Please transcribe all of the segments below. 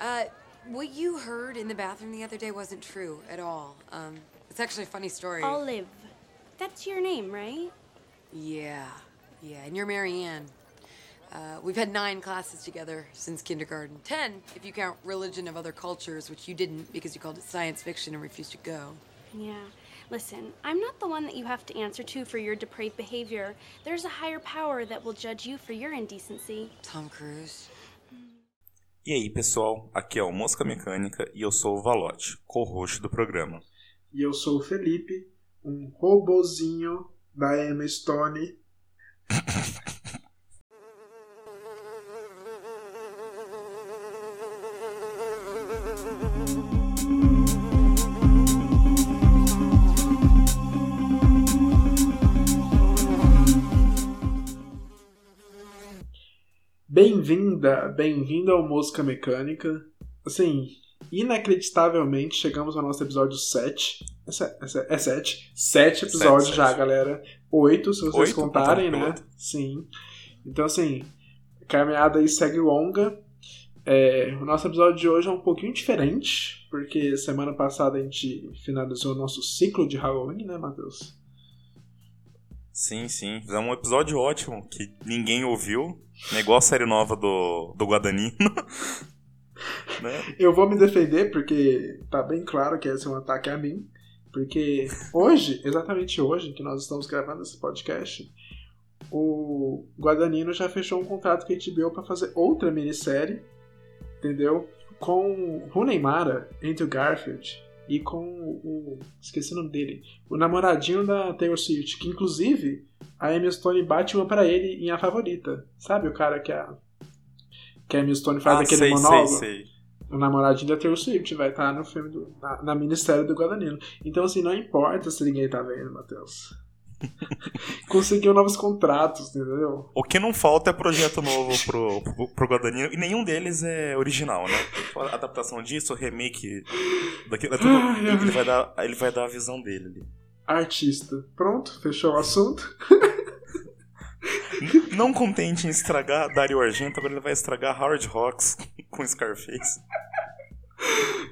Uh, what you heard in the bathroom the other day wasn't true at all. Um, it's actually a funny story. Olive. That's your name, right? Yeah, yeah, and you're Marianne. Uh, we've had nine classes together since kindergarten. Ten, if you count religion of other cultures, which you didn't because you called it science fiction and refused to go. Yeah. Listen, I'm not the one that you have to answer to for your depraved behavior. There's a higher power that will judge you for your indecency. Tom Cruise. E aí, pessoal, aqui é o Mosca Mecânica e eu sou o Valote, co-host do programa. E eu sou o Felipe, um robozinho da Emma Stone. Bem-vinda, bem-vindo ao Mosca Mecânica. Assim, inacreditavelmente chegamos ao nosso episódio 7. É, se- é, se- é 7. 7 episódios Sete, já, sete. galera. 8, se vocês Oito? contarem, Tá né? tranquilo. Sim. Então, assim, a caminhada aí segue longa. É, o nosso episódio de hoje é um pouquinho diferente, porque semana passada a gente finalizou o nosso ciclo de Halloween, né, Matheus? Sim, sim, fizemos um episódio ótimo que ninguém ouviu, a série nova do, do Guadagnino. né? Eu vou me defender porque tá bem claro que esse é um ataque a mim. Porque hoje, exatamente hoje, que nós estamos gravando esse podcast, o Guadagnino já fechou um contrato com a HBO pra fazer outra minissérie, entendeu? Com Rooney Mara, Andrew Garfield e com o. esqueci o nome dele. O namoradinho da Taylor Swift, que inclusive a Emma Stone bate uma pra ele em A Favorita. Sabe o cara que a. Que a Emma Stone faz ah, aquele sei, monólogo? sei, sei. O namoradinho da Taylor Swift vai estar no filme do, na, na minissérie do Guadagnino. Então, assim, não importa se ninguém tá vendo, Matheus. Conseguiu novos contratos, entendeu? O que não falta é projeto novo pro, pro, pro Guadagnino, e nenhum deles é original, né? A adaptação disso, remake, daquilo, é tudo, ele, vai dar, ele vai dar a visão dele ali. Artista. Pronto, fechou o assunto. Não contente em estragar Dario Argento, agora ele vai estragar Howard Hawks com Scarface.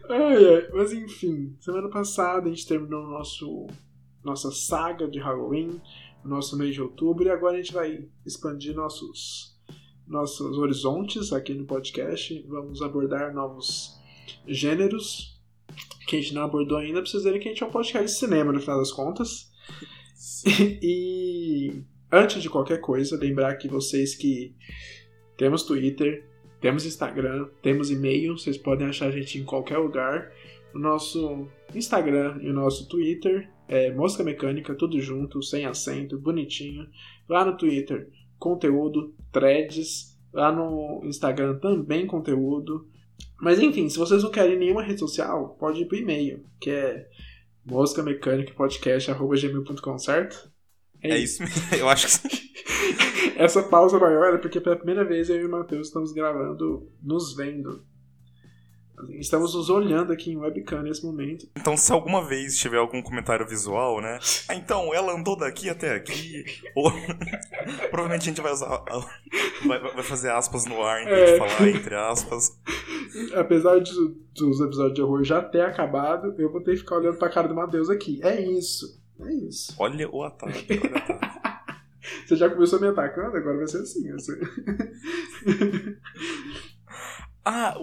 Ai, ai. Mas enfim, semana passada a gente terminou o nosso, nossa saga de Halloween, nosso mês de outubro, e agora a gente vai expandir nossos, nossos horizontes aqui no podcast. Vamos abordar novos gêneros que a gente não abordou ainda. Pra vocês verem que a gente é um podcast de cinema, no final das contas. E antes de qualquer coisa, lembrar que vocês que temos Twitter, temos Instagram, temos e-mail, vocês podem achar a gente em qualquer lugar. O nosso Instagram e o nosso Twitter é Mosca Mecânica, tudo junto, sem acento, bonitinho. Lá no Twitter, conteúdo, threads. Lá no Instagram também conteúdo. Mas enfim, se vocês não querem nenhuma rede social, pode ir pro e-mail, que é moscamecânicapodcast.gmail.com, certo? É isso mesmo, eu acho que sim. Essa pausa maior é porque pela primeira vez eu e o Matheus estamos gravando nos vendo. Estamos nos olhando aqui em webcam nesse momento. Então, se alguma vez tiver algum comentário visual, né? Ah, então, ela andou daqui até aqui. Ou. Provavelmente a gente vai usar. Vai, vai fazer aspas no ar em vez É. de falar entre aspas. Apesar de- dos episódios de horror já ter acabado, eu vou ter que ficar olhando pra cara do Matheus aqui. É isso. É isso. Olha o ataque, olha o ataque. Você já começou me atacando, agora vai ser assim. Você... Ah,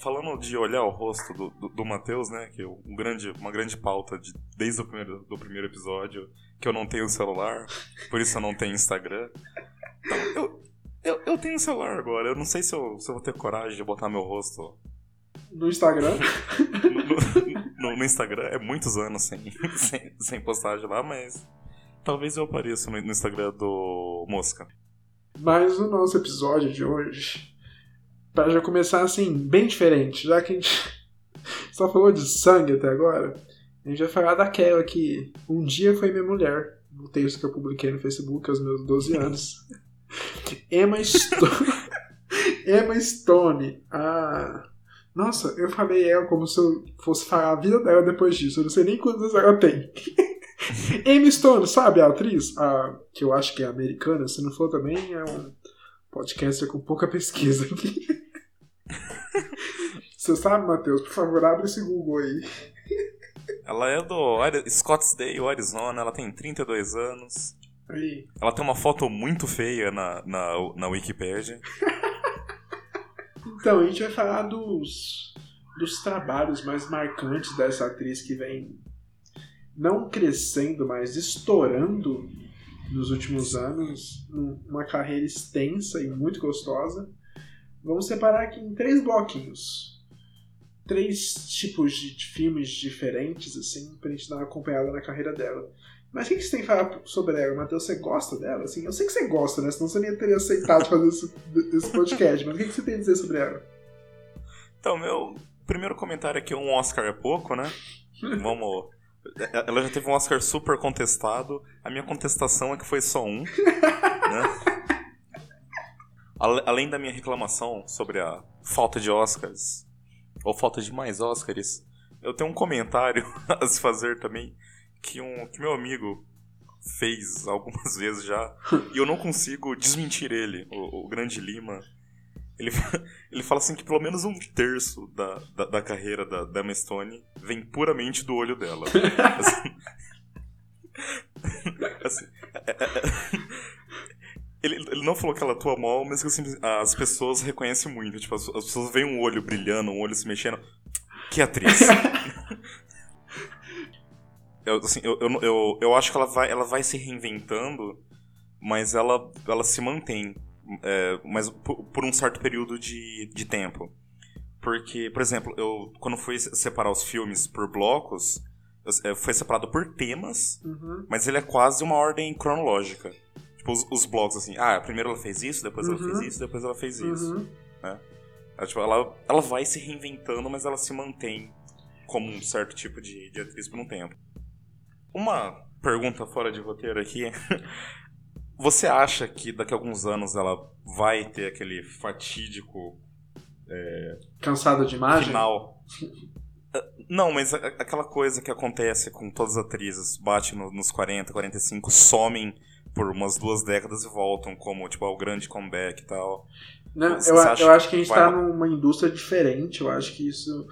falando de olhar o rosto do, do, do Matheus, né? Que é um grande, uma grande pauta de, desde o primeiro, do primeiro episódio, que eu não tenho celular, por isso eu não tenho Instagram. Então, eu, eu, eu tenho celular agora. Eu não sei se eu, se eu vou ter coragem de botar meu rosto No Instagram. no, no- no Instagram. É muitos anos sem, sem, sem postagem lá, mas talvez eu apareça no, no Instagram do Mosca. Mas o nosso episódio de hoje, para já começar assim, bem diferente, já que a gente só falou de sangue até agora, a gente vai falar daquela que um dia foi minha mulher, no texto que eu publiquei no Facebook aos meus 12 anos. Emma Stone. Emma Stone. Ah. Nossa, eu falei ela como se eu fosse falar a vida dela depois disso. Eu não sei nem quantos ela tem. Emma Stone, sabe a atriz? A, que eu acho que é americana, se não for também, é um podcaster com pouca pesquisa aqui. Você sabe, Matheus? Por favor, abre esse Google aí. Ela é do Scottsdale, Arizona, ela tem 32 anos. Aí. Ela tem uma foto muito feia na, na, na Wikipedia. Então, a gente vai falar dos, dos trabalhos mais marcantes dessa atriz que vem não crescendo, mas estourando nos últimos anos, uma carreira extensa e muito gostosa. Vamos separar aqui em três bloquinhos. Três tipos de, filmes diferentes, assim, pra gente dar uma acompanhada na carreira dela. Mas o que, que você tem que falar sobre ela, Matheus? Você gosta dela? Assim, eu sei que você gosta, né? Senão você nem teria aceitado fazer esse, esse podcast. Mas o que, que você tem a dizer sobre ela? Então, meu primeiro comentário é que um Oscar é pouco, né? Vamos. Ela já teve um Oscar super contestado. A minha contestação é que foi só um. né? Além da minha reclamação sobre a falta de Oscars, ou falta de mais Oscars, eu tenho um comentário a se fazer também que, um, que meu amigo fez algumas vezes já, e eu não consigo desmentir ele, o, o Grande Lima. Ele, ele fala assim que pelo menos um terço da, da, da carreira da, da Emma Stone vem puramente do olho dela. Assim, assim, é- é- é- ele, ele não falou que ela atua mal, mas que assim, as pessoas reconhecem muito. Tipo, as, as pessoas veem um olho brilhando, um olho se mexendo. Que atriz! eu, assim, eu, eu, eu, eu acho que ela vai, ela vai se reinventando, mas ela, ela se mantém. É, mas por, por um certo período de, de tempo. Porque, por exemplo, eu quando fui separar os filmes por blocos, foi separado por temas, Uhum. mas ele é quase uma ordem cronológica. Tipo, os, os blocos assim, ah, primeiro ela fez isso, depois ela Uhum. fez isso, depois ela fez isso. Uhum. Ela, tipo, ela, ela vai se reinventando, mas ela se mantém como um certo tipo de, de atriz por um tempo. Uma pergunta fora de roteiro aqui. Você acha que daqui a alguns anos ela vai ter aquele fatídico Cansado de imagem? final? Ah, Não, mas aquela coisa que acontece com todas as atrizes, bate no- nos 40, 45, somem por umas duas décadas e voltam como, tipo, ao grande comeback e tal. Não, Você eu, eu acho que a gente vai tá lá? numa indústria diferente. Eu acho que isso,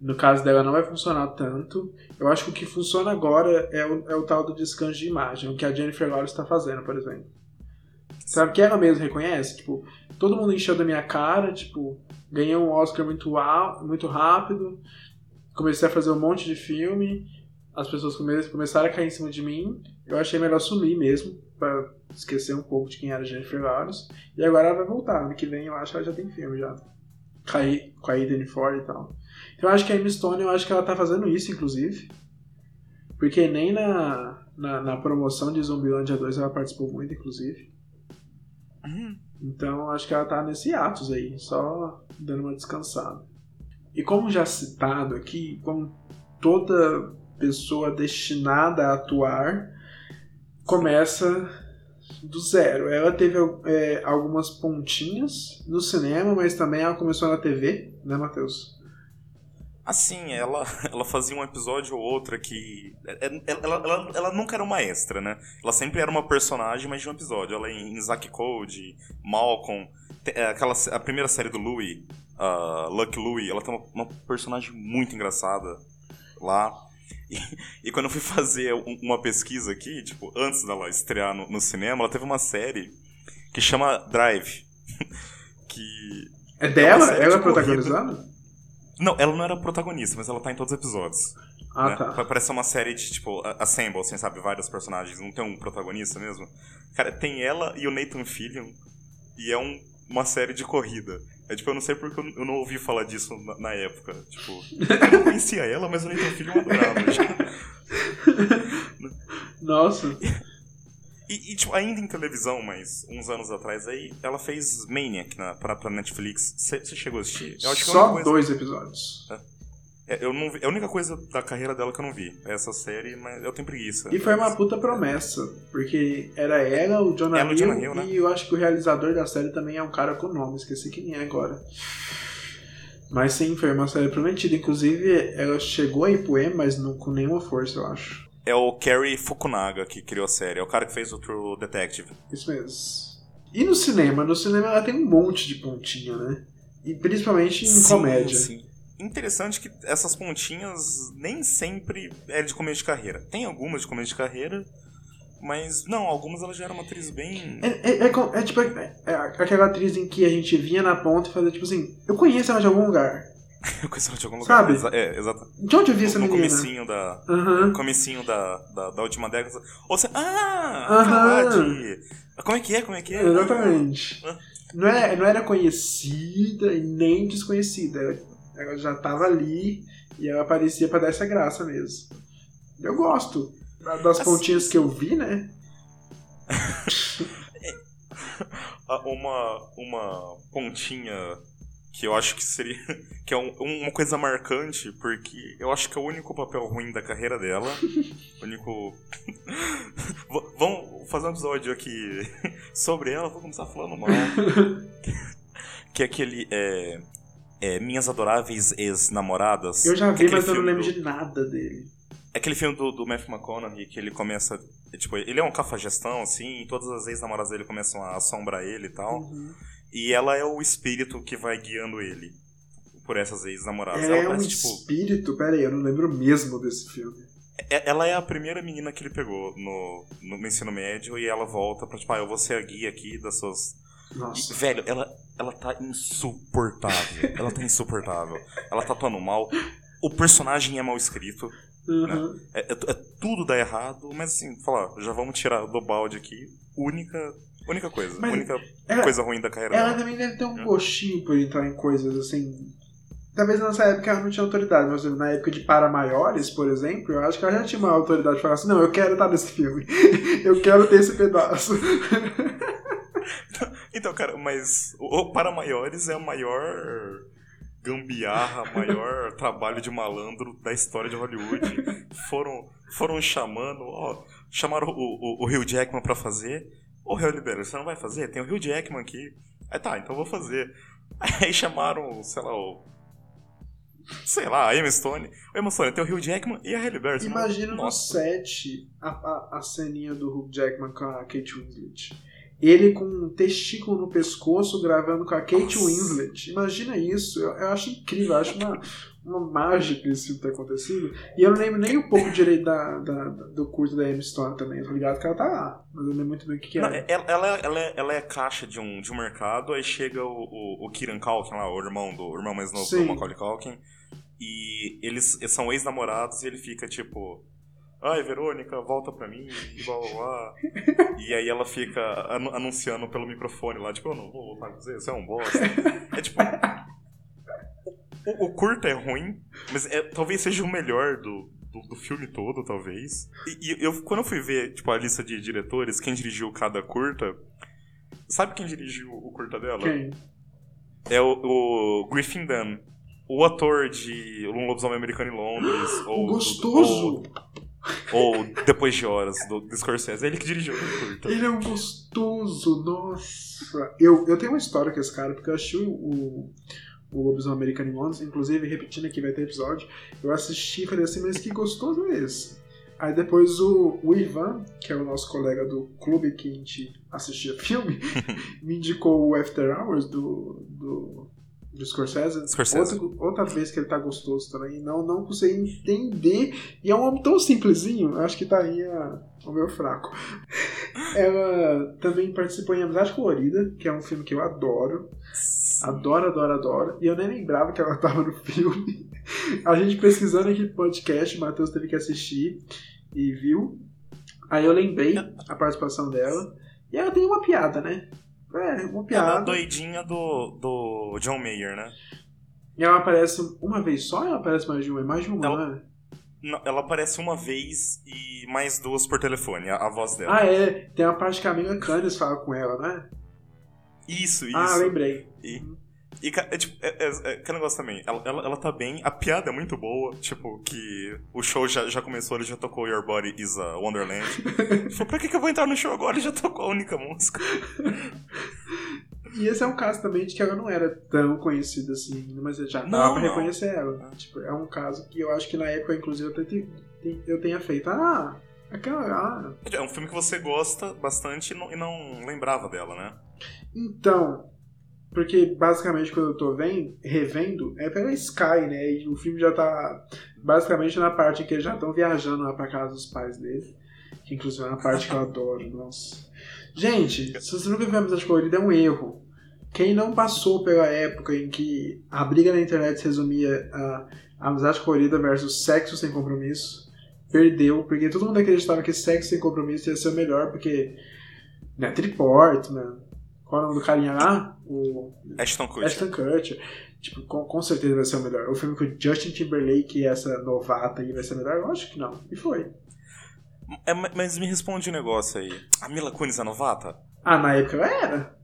no caso dela, não vai funcionar tanto. Eu acho que o que funciona agora é o, é o tal do descanso de imagem, o que a Jennifer Lawrence está fazendo, por exemplo. Sabe que ela mesma reconhece? Tipo, todo mundo encheu da minha cara, tipo, ganhei um Oscar muito, muito rápido, comecei a fazer um monte de filme, as pessoas come- começaram a cair em cima de mim. Eu achei melhor sumir mesmo, pra esquecer um pouco de quem era Jennifer Lawrence. E agora ela vai voltar. Ano que vem eu acho que ela já tem filme já. Com a I- com a Eden Ford e tal. Então eu acho que a Emma Stone, eu acho que ela tá fazendo isso, inclusive. Porque nem na, na, na promoção de Zumbilândia 2 ela participou muito, inclusive. Então eu acho que ela tá nesse atos aí, só dando uma descansada. E como já citado aqui, como toda pessoa destinada a atuar começa do zero. Ela teve é, algumas pontinhas no cinema, mas também ela começou na TV, né, Matheus? Assim, ela, ela fazia um episódio ou outro que. é- Ela, ela, ela, ela nunca era uma extra, né? Ela sempre era uma personagem, mas de um episódio. Ela em Zack Code, Malcolm. é, Aquela, a primeira série do Louie, uh, Lucky Louie, ela tem uma, uma personagem muito engraçada lá. E, e quando eu fui fazer um- uma pesquisa aqui, tipo, antes dela estrear no, no cinema, ela teve uma série que chama Drive. que É dela? série ela de corrida. protagonizando? Não, ela não era protagonista, mas ela tá em todos os episódios. Ah, né? tá. Parece uma série de, tipo, Assemble, assim, sabe? Vários personagens, não tem um protagonista mesmo. Cara, tem ela e o Nathan Fillion, e é um- uma série de corrida. É tipo, eu não sei porque eu não ouvi falar disso na, na época. Tipo, eu não conhecia ela, mas o Nathan Fillion adorava. já. Nossa. E, e, tipo, ainda em televisão, mas uns anos atrás aí, ela fez Maniac na, pra, pra Netflix. Você chegou a assistir? Eu acho que é Só dois episódios. É, eu não vi- é a única coisa da carreira dela que eu não vi. É essa série, mas eu tenho preguiça. E foi uma puta promessa, porque era ela, o Jonah Ela e o Hill, Jonah Hill, né? e eu acho que o realizador da série também é um cara com nome, esqueci quem é agora. Mas sim, foi uma série prometida. Inclusive, ela chegou a M, mas não com nenhuma força, eu acho. É o Kerry Fukunaga que criou a série. É o cara que fez o True Detective. Isso mesmo. E no cinema? No cinema ela tem um monte de pontinha, né? E principalmente em Sim, comédia. sim. Interessante que essas pontinhas nem sempre é de começo de carreira. Tem algumas de começo de carreira, mas não, algumas ela já era uma atriz bem. É, é, é, é tipo é, é aquela atriz em que a gente vinha na ponta e fazia tipo assim, eu conheço ela de algum lugar. eu conheço ela de algum lugar. Sabe? Exa é, exato. De onde eu vi essa no menina? comecinho da. Aham. No comecinho da, da, da última década. Ou você. Ah! Aham. aquela de- Como é que é? Como é que é? Exatamente. Ah. Não, é, não era conhecida e nem desconhecida. Ela já tava ali e ela aparecia pra dar essa graça mesmo. Eu gosto das Assim, pontinhas que eu vi, né? Ah, uma, uma pontinha que eu acho que seria. que é um- uma coisa marcante, porque eu acho que é o único papel ruim da carreira dela. o único. Vamos fazer um episódio aqui sobre ela, vou começar falando mal. que é aquele. É, é, Minhas Adoráveis Ex-Namoradas. Eu já é vi, mas eu não lembro do- de nada dele. é aquele filme do, do Matthew McConaughey que ele começa. é, Tipo, ele é um cafajestão, assim, e todas as ex-namoradas dele começam a assombrar ele e tal. Uhum. E ela é o espírito que vai guiando ele por essas ex-namoradas. Ela é um parece, tipo, espírito. Pera aí, eu não lembro mesmo desse filme. é- ela é a primeira menina que ele pegou no, no, no ensino médio e ela volta pra, tipo, ah, eu vou ser a guia aqui das suas. E, Nossa. velho, ela, ela tá insuportável. ela tá insuportável. Ela tá atuando mal. O personagem é mal escrito. Uhum. É, é- é tudo dá errado, mas assim, falar, já vamos tirar do balde aqui. Única. Única coisa. Mas única ela- coisa ruim da carreira Ela dela. também deve ter um Hum. gostinho por entrar em coisas assim. Talvez nessa época ela não tinha autoridade, mas na época de Para Maiores, por exemplo, eu acho que ela já tinha uma autoridade de falar assim: não, eu quero estar nesse filme. eu quero ter esse pedaço. Então, cara, mas o Para Maiores é a maior gambiarra, maior trabalho de malandro da história de Hollywood. Foram, foram chamando, ó, chamaram o, o, o Hugh Jackman pra fazer. Ô, Hugh Libero, você não vai fazer? Tem o Hugh Jackman aqui. Aí tá, então vou fazer. Aí chamaram, sei lá, o... Sei lá, a Emma Stone. O Emma Stone tem o Hugh Jackman e a Halle Berry. Não- Imagina no set a, a, a ceninha do Hugh Jackman com a Kate Winslet. Ele com um testículo no pescoço gravando com a Kate Nossa. Winslet. Imagina isso. Eu, eu acho incrível. Eu acho uma, uma mágica filme ter acontecido. E eu não lembro nem um pouco direito da, da- do curso da Emma Stone também. Eu tô ligado que ela tá lá. Mas eu não lembro muito bem o que, que Não, era. ela, ela, ela, é, ela é caixa de um, de um mercado, aí chega o, o, o Kieran Culkin lá, o irmão, do, o irmão mais novo Sim. do Macaulay Culkin, e eles, eles são ex-namorados e ele fica tipo... Ai, Verônica, volta pra mim, e blá blá blá. e aí ela fica anu- anunciando pelo microfone lá, tipo, eu não vou voltar com você, você é um bosta. É tipo... O, o curto é ruim, mas é, talvez seja o melhor do, do, do filme todo, talvez. E, e eu, quando eu fui ver, tipo, a lista de diretores, quem dirigiu cada curta... Sabe quem dirigiu o curta dela? Quem? É o, o Griffin Dunn. O ator de Um Lobisomem Americano em Londres. ou, gostoso! Ou, ou Depois de Horas, do, do Scorsese. É ele que dirigiu o curta. Ele é um gostoso, nossa. Eu, eu tenho uma história com esse cara, porque eu o, o, o Lobisomem Americano em Londres, inclusive, repetindo aqui, vai ter episódio. Eu assisti e falei assim, mas que gostoso é esse? Aí depois o, o Ivan, que é o nosso colega do clube que a gente assistia filme, me indicou o After Hours do, do, do Scorsese. Scorsese. Outra, outra vez que ele tá gostoso também. Não, não consegui entender. E é um homem tão simplesinho, acho que tá aí a- o meu fraco. Ela também participou em Amizade Colorida, que é um filme que eu adoro. Adoro, adoro, adoro. E eu nem lembrava que ela tava no filme. A gente pesquisando aqui no podcast, o Matheus teve que assistir e viu. Aí eu lembrei a participação dela. E ela tem uma piada, né? É, uma Ela é a piada. doidinha do, do John Mayer, né? E ela aparece uma vez só ou ela aparece mais de uma? É mais de uma, Ela- né? Não, Ela aparece uma vez e mais duas por telefone, a, a voz dela. Ah, é. Tem uma parte que a Mila Cannes fala com ela, né? Isso, isso. Ah, lembrei. E, e é, tipo, é, é, é, que negócio também, ela, ela, ela tá bem, a piada é muito boa, tipo, que o show já, já começou, ele já tocou Your Body is a Wonderland. Falei, pra que, que eu vou entrar no show agora? Ele já tocou a única música. E esse é um caso também de que ela não era tão conhecida assim mas já dava Não, pra não. reconhecer ela. Tipo, é um caso que eu acho que na época, inclusive, eu, te- eu tenha feito. Ah, aquela. Ah. É um filme que você gosta bastante e não, e não lembrava dela, né? Então, Porque basicamente quando eu tô vendo, revendo, é pela Sky, né? E o filme já tá basicamente na parte que eles já estão viajando lá pra casa dos pais dele. Que inclusive é uma parte que eu adoro, nossa. Gente, se você nunca viu a Amizade Colorida, é um erro. Quem não passou pela época em que a briga na internet se resumia a amizade colorida versus sexo sem compromisso, perdeu, porque todo mundo acreditava que sexo sem compromisso ia ser o melhor, porque Natalie Portman, qual é o nome do carinha lá? O Ashton Kutcher. Ashton Kutcher. Tipo, com, com certeza vai ser o melhor. O filme com Justin Timberlake e essa novata aí vai ser o melhor? Eu acho que não. E foi. É, mas me responde um negócio aí. A Mila Kunis é novata? Ah, na época ela era.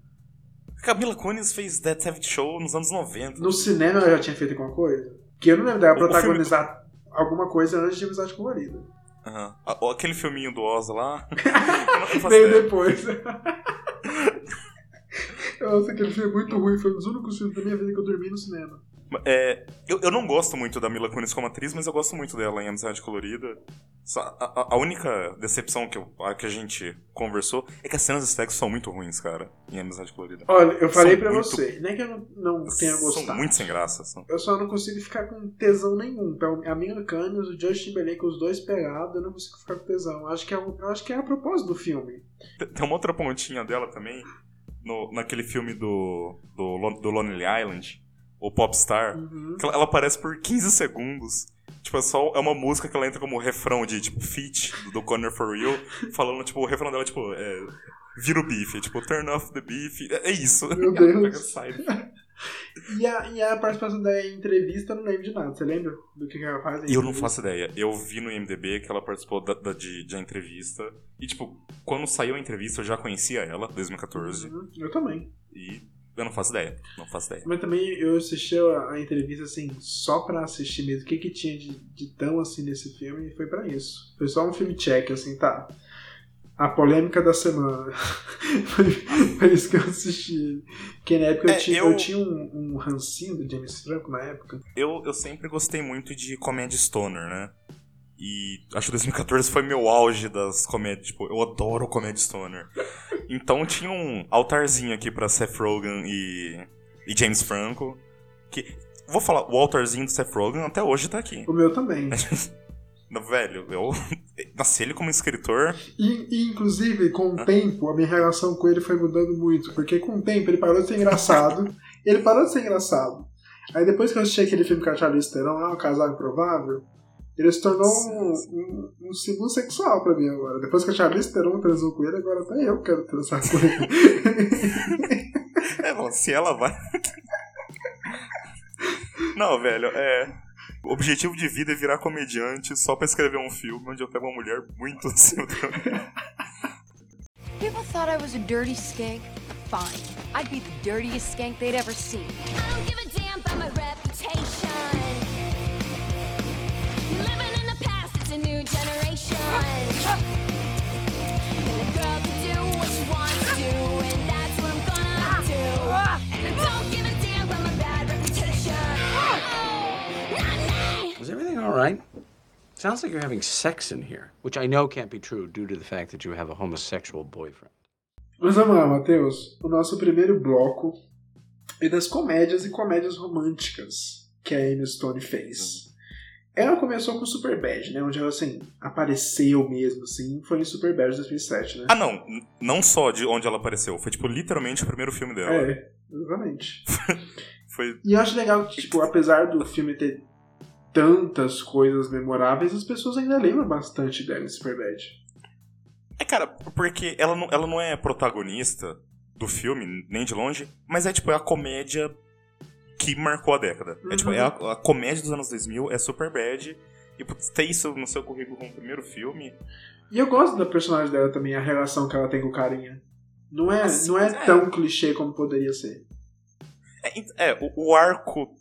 A Mila Kunis fez Dead Seventh Show nos anos 90. No cinema ela já tinha feito alguma coisa? Que eu não lembro dela protagonizar filme... alguma coisa antes de Amizade Colorida. Uhum. Aquele filminho do Oz lá. Veio depois. Nossa, aquele filme é muito ruim. Foi um dos únicos filmes da minha vida que eu dormi no cinema. É, eu, eu não gosto muito da Mila Kunis como atriz, mas eu gosto muito dela em Amizade Colorida. Só, a, a, única decepção que, eu, a, que a gente conversou é que as cenas de sexo são muito ruins, cara, em Amizade Colorida. Olha, eu falei pra muito, você, nem que eu não, não tenha gostado. São muito sem graça. São. Eu só não consigo ficar com tesão nenhum. A Mila Kunis, o Justin Timberlake, os dois pegados, eu não consigo ficar com tesão. Acho que é, eu acho que é a propósito do filme. Tem uma outra pontinha dela também, no, naquele filme do, do, do Lonely Island, o Popstar, uhum. que ela, ela, aparece por 15 segundos. Tipo, é só é uma música que ela entra como refrão de, tipo, feat do, do Connor For Real, falando, tipo, o refrão dela, tipo, é, vira o bife, tipo, turn off the beef, é, é isso. Meu Deus. E a, e a participação da entrevista, eu não lembro de nada. Você lembra do que, que ela faz? Eu não faço ideia. Eu vi no IMDB que ela participou da, da de, de entrevista. E, tipo, quando saiu a entrevista, eu já conhecia ela, 2014. Uhum, eu também. E eu não faço ideia. Não faço ideia. Mas também eu assisti a, a entrevista, assim, só pra assistir mesmo. O que, que tinha de, de tão, assim, nesse filme. E foi pra isso. Foi só um filme check, assim, tá a polêmica da semana. foi, isso que eu assisti. Porque na época é, eu, tinha, eu... eu tinha um, um rancinho do James Franco na época. Eu, eu sempre gostei muito de comédia stoner, né? E acho que 2014 foi meu auge das comédias. Tipo, eu adoro comédia stoner. Então tinha um altarzinho aqui pra Seth Rogen e, e James Franco. Que, vou falar, o altarzinho do Seth Rogen até hoje tá aqui. O meu também. Velho, eu nasci ele como escritor. E, e, inclusive, com o tempo, a minha relação com ele foi mudando muito. Porque com o tempo ele parou de ser engraçado. ele parou de ser engraçado. Aí depois que eu assisti aquele filme com a Charlize Theron lá, O Casal Improvável, ele se tornou um, um, um símbolo sexual pra mim agora. Depois que a Charlize Theron transou com ele, agora até eu quero transar com ele. é, bom, se ela vai... Não, velho, é... O objetivo de vida é virar comediante só pra escrever um filme onde eu pego uma mulher muito acima do People thought I was a dirty skank? Fine. I'd be the dirtiest skank they'd ever seen. I don't give a damn about my reputation. Living in the past, it's a new generation. And the girl can do what she wants to, and that's what I'm gonna do. And I don't give all right? Sounds like you're having sex in here, which I know can't be true due to the fact that you have a homosexual boyfriend. Mas vamos lá, Matheus. O nosso primeiro bloco é das comédias e comédias românticas que a Amy Stone fez. Ela começou com Superbad, né? Onde ela, assim, apareceu mesmo, assim. Foi em Superbad 2007, né? Ah, não. Não só de onde ela apareceu. Foi, tipo, literalmente o primeiro filme dela. É, exatamente. Foi... E eu acho legal que, tipo, apesar do filme ter tantas coisas memoráveis, as pessoas ainda lembram bastante dela em Superbad. É, cara, porque ela não, ela não é protagonista do filme, nem de longe, mas é tipo, é a comédia que marcou a década. Uhum. É tipo, é a, a, comédia dos anos 2000 é Superbad, e ter isso no seu currículo como primeiro filme... E eu gosto da personagem dela também, a relação que ela tem com o carinha. Não é, não é, é tão clichê como poderia ser. É, é o, o arco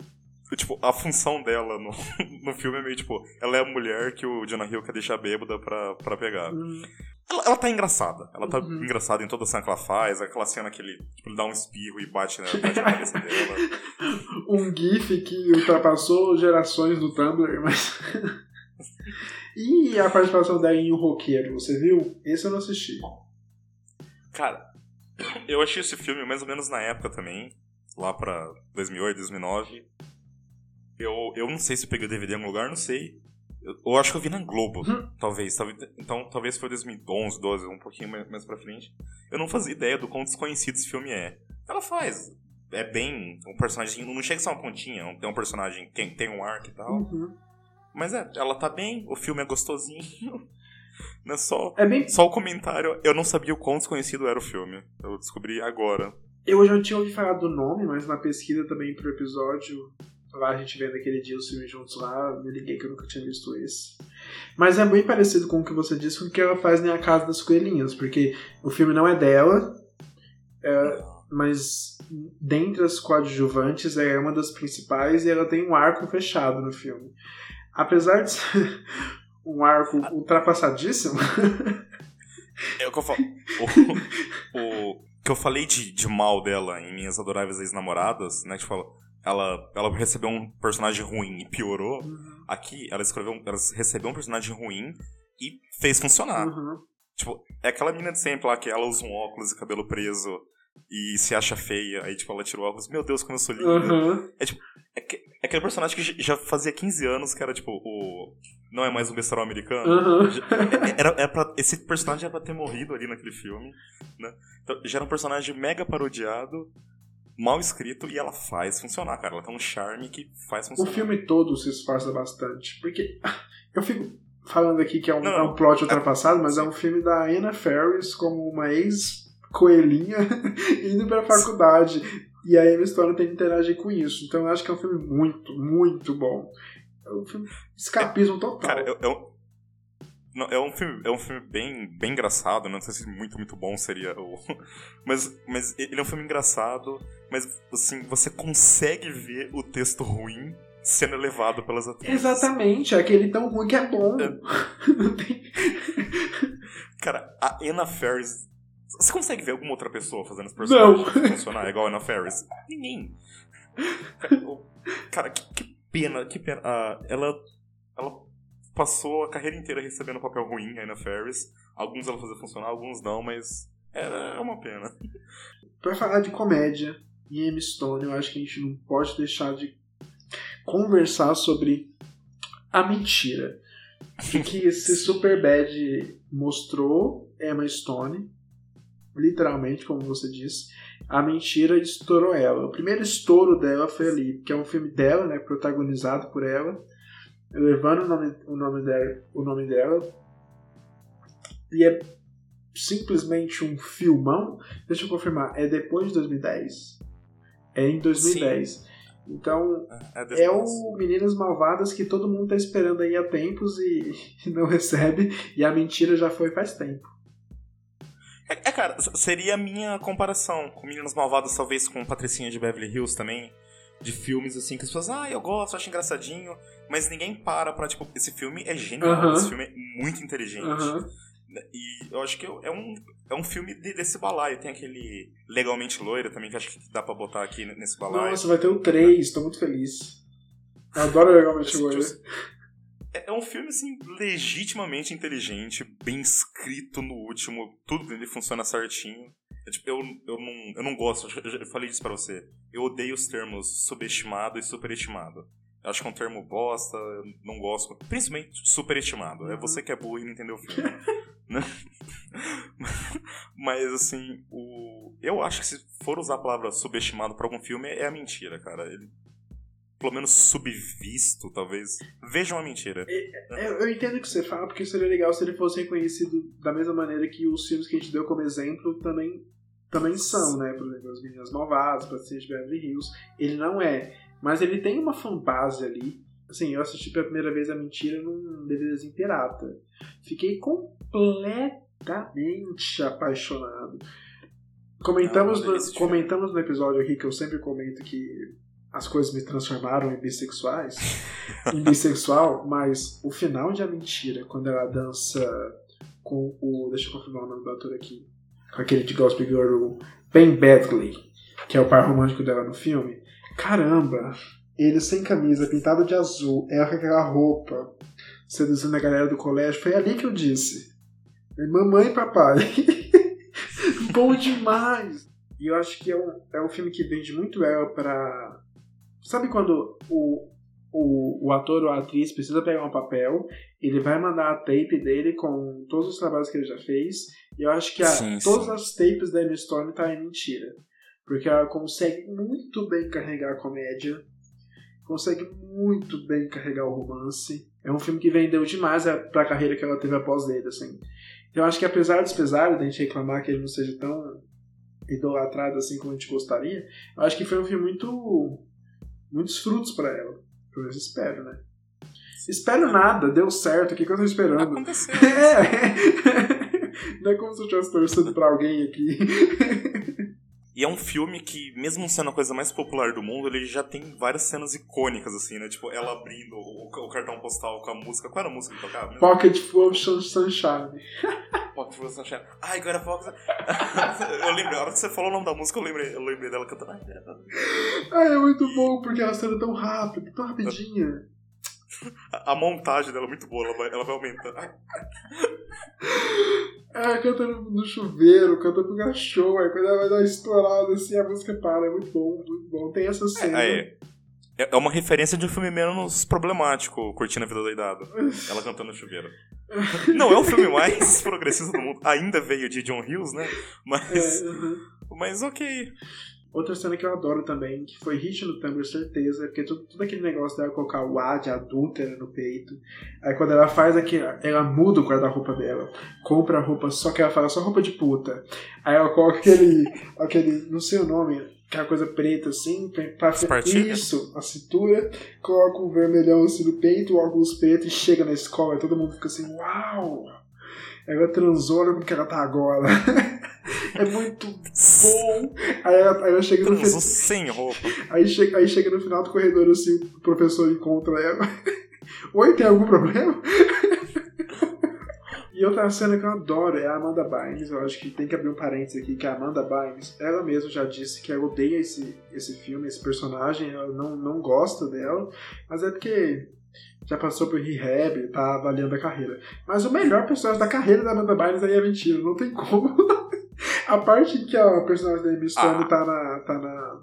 Tipo, a função dela no, no filme é meio tipo, ela é a mulher que o Jonah Hill quer deixar bêbada pra, pra pegar. Uhum. Ela, ela tá engraçada. Ela tá uhum. engraçada em toda a cena que ela faz, aquela cena que ele, tipo, ele dá um espirro e bate, né, bate na cabeça dela. Um GIF que ultrapassou gerações do Tumblr, mas. e a participação dela em O Roqueiro, você viu? Esse eu não assisti. Cara, eu achei esse filme mais ou menos na época também lá pra 2008, 2009. Eu, eu não sei se eu peguei o DVD em algum lugar, não sei. Eu, eu acho que eu vi na Globo, talvez, talvez. Então, talvez foi 2011, 12, um pouquinho mais, pra frente. Eu não fazia ideia do quão desconhecido esse filme é. Ela faz. É bem. Um personagem. Não chega a ser uma pontinha. É um personagem que tem, tem um arco e tal. Uhum. Mas é, ela tá bem, o filme é gostosinho. Não é só. É bem. Só o comentário. Eu não sabia o quão desconhecido era o filme. Eu descobri agora. Eu já tinha ouvido falar do nome, mas na pesquisa também pro episódio, lá a gente vendo aquele dia os filmes juntos lá, me liguei que eu nunca tinha visto esse. Mas é bem parecido com o que você disse com o que ela faz em A Casa das Coelhinhas, porque o filme não é dela, é, mas dentre as coadjuvantes é uma das principais e ela tem um arco fechado no filme. Apesar de ser um arco ultrapassadíssimo, É o que eu falo. O, o que eu falei de, de mal dela em Minhas Adoráveis Ex-Namoradas, né? Tipo, ela, ela recebeu um personagem ruim e piorou. Aqui, ela, escreveu, ela recebeu um personagem ruim e fez funcionar. Uhum. Tipo, é aquela menina de sempre lá que ela usa um óculos e cabelo preso e se acha feia. Aí, tipo, ela tira o óculos. Meu Deus, como eu sou linda. Uhum. É tipo, é, que- é aquele personagem que já fazia 15 anos que era tipo o. Não é mais um besterol americano. Uhum. Já- é- Era, era pra- esse personagem era pra ter morrido ali naquele filme. Né? Então, já era um personagem mega parodiado, mal escrito, e ela faz funcionar, cara. Ela tem um charme que faz O funcionar. filme todo se esforça bastante. Porque eu fico falando aqui que é um, Não, é um plot ultrapassado, mas é um filme da Anna Ferris como uma ex-coelhinha indo pra faculdade. E a Emma Stone tem que interagir com isso. Então eu acho que é um filme muito, muito bom. É um filme escapismo total. Cara, é, é um. Não, é um filme, é um filme bem, bem engraçado, não sei se muito, muito bom seria o. Mas, mas ele é um filme engraçado, mas assim, você consegue ver o texto ruim sendo elevado pelas atrizes. Exatamente, é aquele tão ruim que é bom. Tem... Cara, a Anna Ferris. Você consegue ver alguma outra pessoa fazendo esse Não. personagem funcionar igual a Anna Ferris? Ninguém. Cara, que, que pena, que pena. Ah, ela, ela passou a carreira inteira recebendo papel ruim, a Anna Ferris. Alguns ela fazia funcionar, alguns não, mas é uma pena. Pra falar de comédia e Emma Stone, eu acho que a gente não pode deixar de conversar sobre a mentira. O que esse Superbad mostrou Emma Stone, literalmente, como você disse, a mentira estourou ela. O primeiro estouro dela foi ali, que é um filme dela, né, protagonizado por ela, levando o nome, o nome, dela, o nome dela. E é simplesmente um filmão. Deixa eu confirmar, é depois de 2010. É em 2010. Então, É, é depois. o Meninas Malvadas que todo mundo tá esperando aí há tempos e, e não recebe. E a mentira já foi faz tempo. É, é, cara, seria a minha comparação com Meninas Malvadas, talvez com Patricinha de Beverly Hills também. De filmes assim que as pessoas, ah, eu gosto, acho engraçadinho. Mas ninguém para pra, tipo, esse filme é genial, Aham. esse filme é muito inteligente. Aham. E eu acho que é um, é um filme de- desse balaio. Tem aquele Legalmente Loira também, que acho que dá pra botar aqui nesse balaio. Nossa, vai ter o 3, tô muito feliz. Eu adoro legalmente Loira. É, é um filme, assim, legitimamente inteligente, bem escrito no último, tudo dele funciona certinho. É, tipo, eu, eu, não, eu não gosto, eu falei isso pra você. Eu odeio os termos subestimado e superestimado. Eu acho que é um termo bosta, eu não gosto. Principalmente superestimado. É você que é burro e não entendeu o filme. né? Mas, assim, o... eu acho que se for usar a palavra subestimado pra algum filme, é a mentira, cara. Ele, pelo menos subvisto, talvez. Vejam a mentira. É, Eu, eu entendo o que você fala, porque seria legal se ele fosse reconhecido da mesma maneira que os filmes que a gente deu como exemplo também, também são, né? Por exemplo, As Meninas Malvadas, Paciente de Beverly Hills. Ele não é, mas ele tem uma fanbase ali. Assim, eu assisti pela primeira vez A Mentira num DVDzinho pirata. Fiquei completamente apaixonado. Comentamos, Ah, uma no, comentamos no episódio aqui que eu sempre comento que as coisas me transformaram em bissexuais em bissexual, mas o final de A Mentira, quando ela dança com o. Deixa eu confirmar o nome do ator aqui. Com aquele de Gospel Girl, Ben Badgley, que é o par romântico dela no filme. Caramba! Ele sem camisa, pintado de azul, ela com aquela roupa, seduzindo a galera do colégio. Foi ali que eu disse: Mamãe e papai. Bom demais! E eu acho que é um, é um filme que vende muito ela pra. Sabe quando o, o, o ator ou a atriz precisa pegar um papel, ele vai mandar a tape dele com todos os trabalhos que ele já fez, e eu acho que a, Sim, todas sim. as tapes da Emma Stone tá em mentira. Porque ela consegue muito bem carregar a comédia, consegue muito bem carregar o romance. É um filme que vendeu demais a- pra carreira que ela teve após dele, assim. Então eu acho que apesar dos pesares, da gente reclamar que ele não seja tão idolatrado assim como a gente gostaria, eu acho que foi um filme muito. Muitos frutos pra ela. Pelo menos espero, né? Espero nada, deu certo, o que, que eu tô esperando? Aconteceu. É. Não é como se eu estivesse torcendo pra alguém aqui. E é um filme que, mesmo sendo a coisa mais popular do mundo, ele já tem várias cenas icônicas, assim, né? Tipo, ela abrindo o, o cartão postal com a música. Qual era a música que tocava? mesmo? Pocket Full of Sunshine. Pocket Full of Sunshine. Ai, agora Fox. eu lembrei, a hora que você falou o nome da música, eu lembrei, eu lembrei dela cantando. Ai, é muito bom, porque a cena tão rápida, tão rapidinha. A, a montagem dela é muito boa, ela vai, ela vai aumentando. Ai, Ela canta no, no chuveiro, canta pro cachorro, aí quando ela vai dar uma estourada assim, a música para. É muito bom, muito bom. Tem essa cena. é, é, é uma referência de um filme menos problemático, Curtindo a Vida Doidado. Ela cantando no chuveiro. Não é o filme mais progressista do mundo. Ainda veio de John Hughes, né? Mas, É, uhum. mas ok. Outra cena que eu adoro também, que foi hit no Tumblr, certeza, porque tudo, tudo aquele negócio dela colocar o A de adúltera no peito. Aí quando ela faz aquilo, ela muda o guarda-roupa dela, compra a roupa, só que ela fala só roupa de puta. Aí ela coloca aquele, aquele, não sei o nome, aquela coisa preta assim, pra Espartilha? isso, a cintura, coloca um vermelhão assim no peito, óculos preto e chega na escola, e todo mundo fica assim, uau! Ela transou, olha como que ela tá agora. é muito bom. Aí aí ela chega no final. sem roupa. Aí chega, aí chega no final do corredor, assim, o professor encontra ela. Oi, tem algum problema? e outra cena que eu adoro é a Amanda Bynes. Eu acho que tem que abrir um parênteses aqui, que a Amanda Bynes, ela mesma já disse que ela odeia esse, esse filme, esse personagem, ela não, não gosta dela, mas é porque já passou por rehab, tá avaliando a carreira. Mas o melhor personagem da carreira da Amanda Bynes aí é mentira, não tem como. a parte que a personagem da Amy Stone Ah. tá na. tá na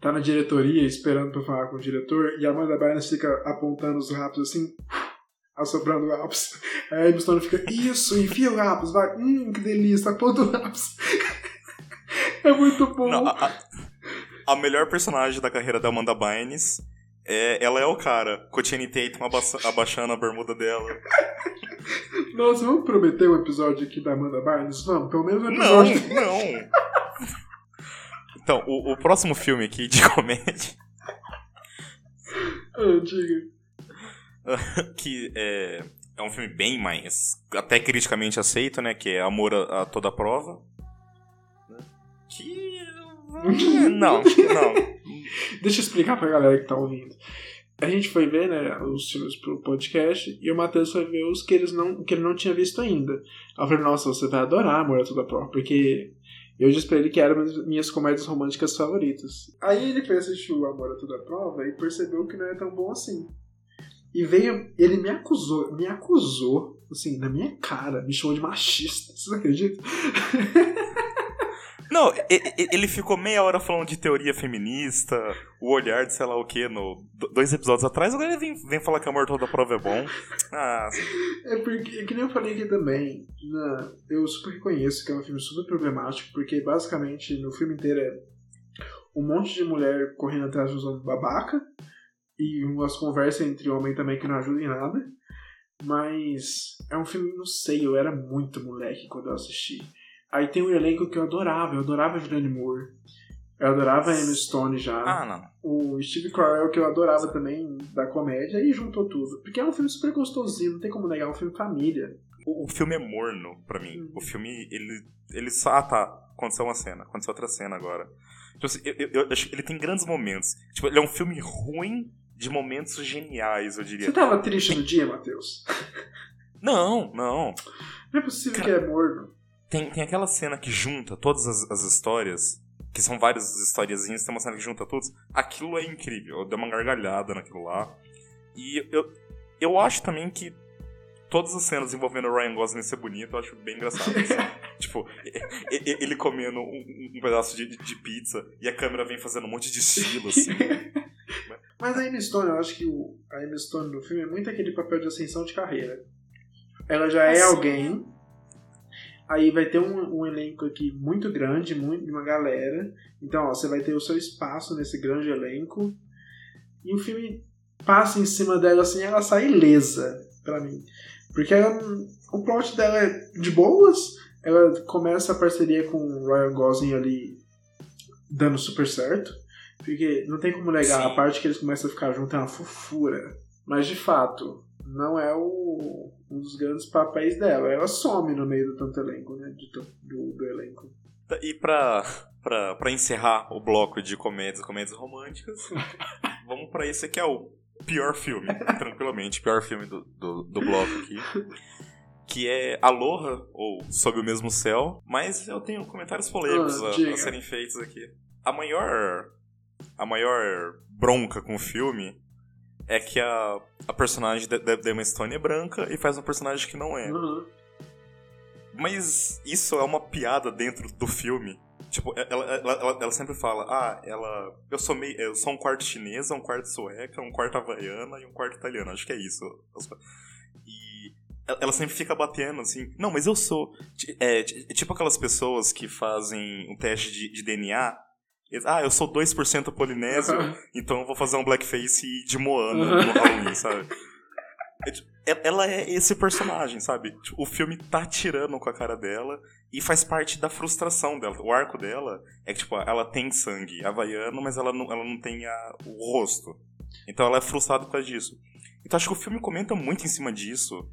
tá na diretoria esperando pra falar com o diretor e a Amanda Bynes fica apontando os lápis assim, assoprando o lápis. Aí a Amy Stone fica, isso, enfia o lápis, vai, hum, que delícia, aponta o lápis. é muito bom. Não, a, a- a melhor personagem da carreira da Amanda Bynes é ela é o cara, Channing Tatum abaixa- abaixando a bermuda dela. Nossa, vamos prometer um episódio aqui da Amanda Bynes? Vamos, pelo menos um Não, episódio. não. Então, o, o próximo filme aqui de comédia, Ah, diga. que é, é um filme bem mais, até criticamente aceito, né? Que é Amor a, a Toda Prova. Que... Não, não. Deixa eu explicar pra galera que tá ouvindo. A gente foi ver, né, os filmes pro podcast e o Matheus foi ver os que, eles não, que ele não tinha visto ainda. Aí eu falei, nossa, você vai adorar Amor a Toda Prova, porque eu disse pra ele que eram minhas- comédias românticas favoritas. Aí ele foi assistir o Amor a Toda Prova e percebeu que não é tão bom assim. E veio, ele me acusou, me acusou, assim, na minha cara, me chamou de machista. Vocês acreditam? Não, ele ficou meia hora falando de teoria feminista, o olhar de sei lá o que, no, do- dois episódios atrás, agora ele vem, vem falar que a Toda Prova é bom. Ah, É porque, é que nem eu falei aqui também, na- eu super reconheço que é um filme super problemático, porque basicamente no filme inteiro é um monte de mulher correndo atrás de um babaca e umas conversas entre homem também que não ajudam em nada. Mas é um filme, não sei, eu era muito moleque quando eu assisti. Aí tem um elenco que eu adorava, eu adorava Julianne Moore, eu adorava a Emma Stone já ah, não. o Steve Carell, que eu adorava também, da comédia, e juntou tudo. Porque é um filme super gostosinho, não tem como negar, é um filme família. O, o filme é morno pra mim. Uhum. O filme, ele. ele só. Ah, tá. Aconteceu uma cena. Aconteceu outra cena agora. Tipo assim, eu, eu- eu acho que ele tem grandes momentos. Tipo, ele é um filme ruim de momentos geniais, eu diria. Você tava triste no dia, Matheus? Não, não. Não é possível que é morno. Tem, tem aquela cena que junta todas as, as histórias, que são várias historiazinhas, tem uma cena que junta todos. Aquilo é incrível. Eu dei uma gargalhada naquilo lá. E eu, eu acho também que todas as cenas envolvendo o Ryan Gosling ser bonito, eu acho bem engraçado. assim. tipo, ele comendo um, um pedaço de, de pizza e a câmera vem fazendo um monte de estilo, assim. Mas a Emma Stone, eu acho que o, a Emma Stone no filme é muito aquele papel de ascensão de carreira. Ela já é Assim. alguém, aí vai ter um, um elenco aqui muito grande, muito, uma galera. Então, ó, você vai ter o seu espaço nesse grande elenco. E o filme passa em cima dela assim, ela sai ilesa, pra mim. Porque ela, o plot dela é de boas. Ela começa a parceria com o Ryan Gosling ali dando super certo. Porque não tem como negar, Sim. a parte que eles começam a ficar juntos é uma fofura. Mas de fato, não é o, um dos grandes papéis dela. Ela some no meio do tanto elenco, né? de do, do elenco. E pra, pra, pra encerrar o bloco de comédias, comédias românticas, vamos pra esse aqui é o pior filme, tranquilamente, pior filme do, do, do bloco aqui. Que é Aloha, ou Sob o Mesmo Céu, mas eu tenho comentários polêmicos Ah, a, a serem feitos aqui. A maior. A maior bronca com o filme é que a, a personagem da, Emma Stone é branca e faz um personagem que não é. Uhum. Mas isso é uma piada dentro do filme. Tipo, ela, ela, ela, ela sempre fala, ah, ela. Eu sou meio. Eu sou um quarto chinesa, um quarto sueca, um quarto havaiana e um quarto italiano. Acho que é isso. E ela- sempre fica batendo assim, não, mas eu sou. É, ti- tipo aquelas pessoas que fazem um teste de, de DNA. Ah, eu sou 2% polinésio, Uhum. então eu vou fazer um blackface de Moana Uhum. no Halloween, sabe? É, tipo, ela- Ela é esse personagem, sabe? Tipo, O filme tá tirando com a cara dela e faz parte da frustração dela. O arco dela é que, tipo, ela tem sangue havaiano, mas ela não, ela não tem a- o rosto. Então ela é frustrada por causa disso. Então acho que o filme comenta muito em cima disso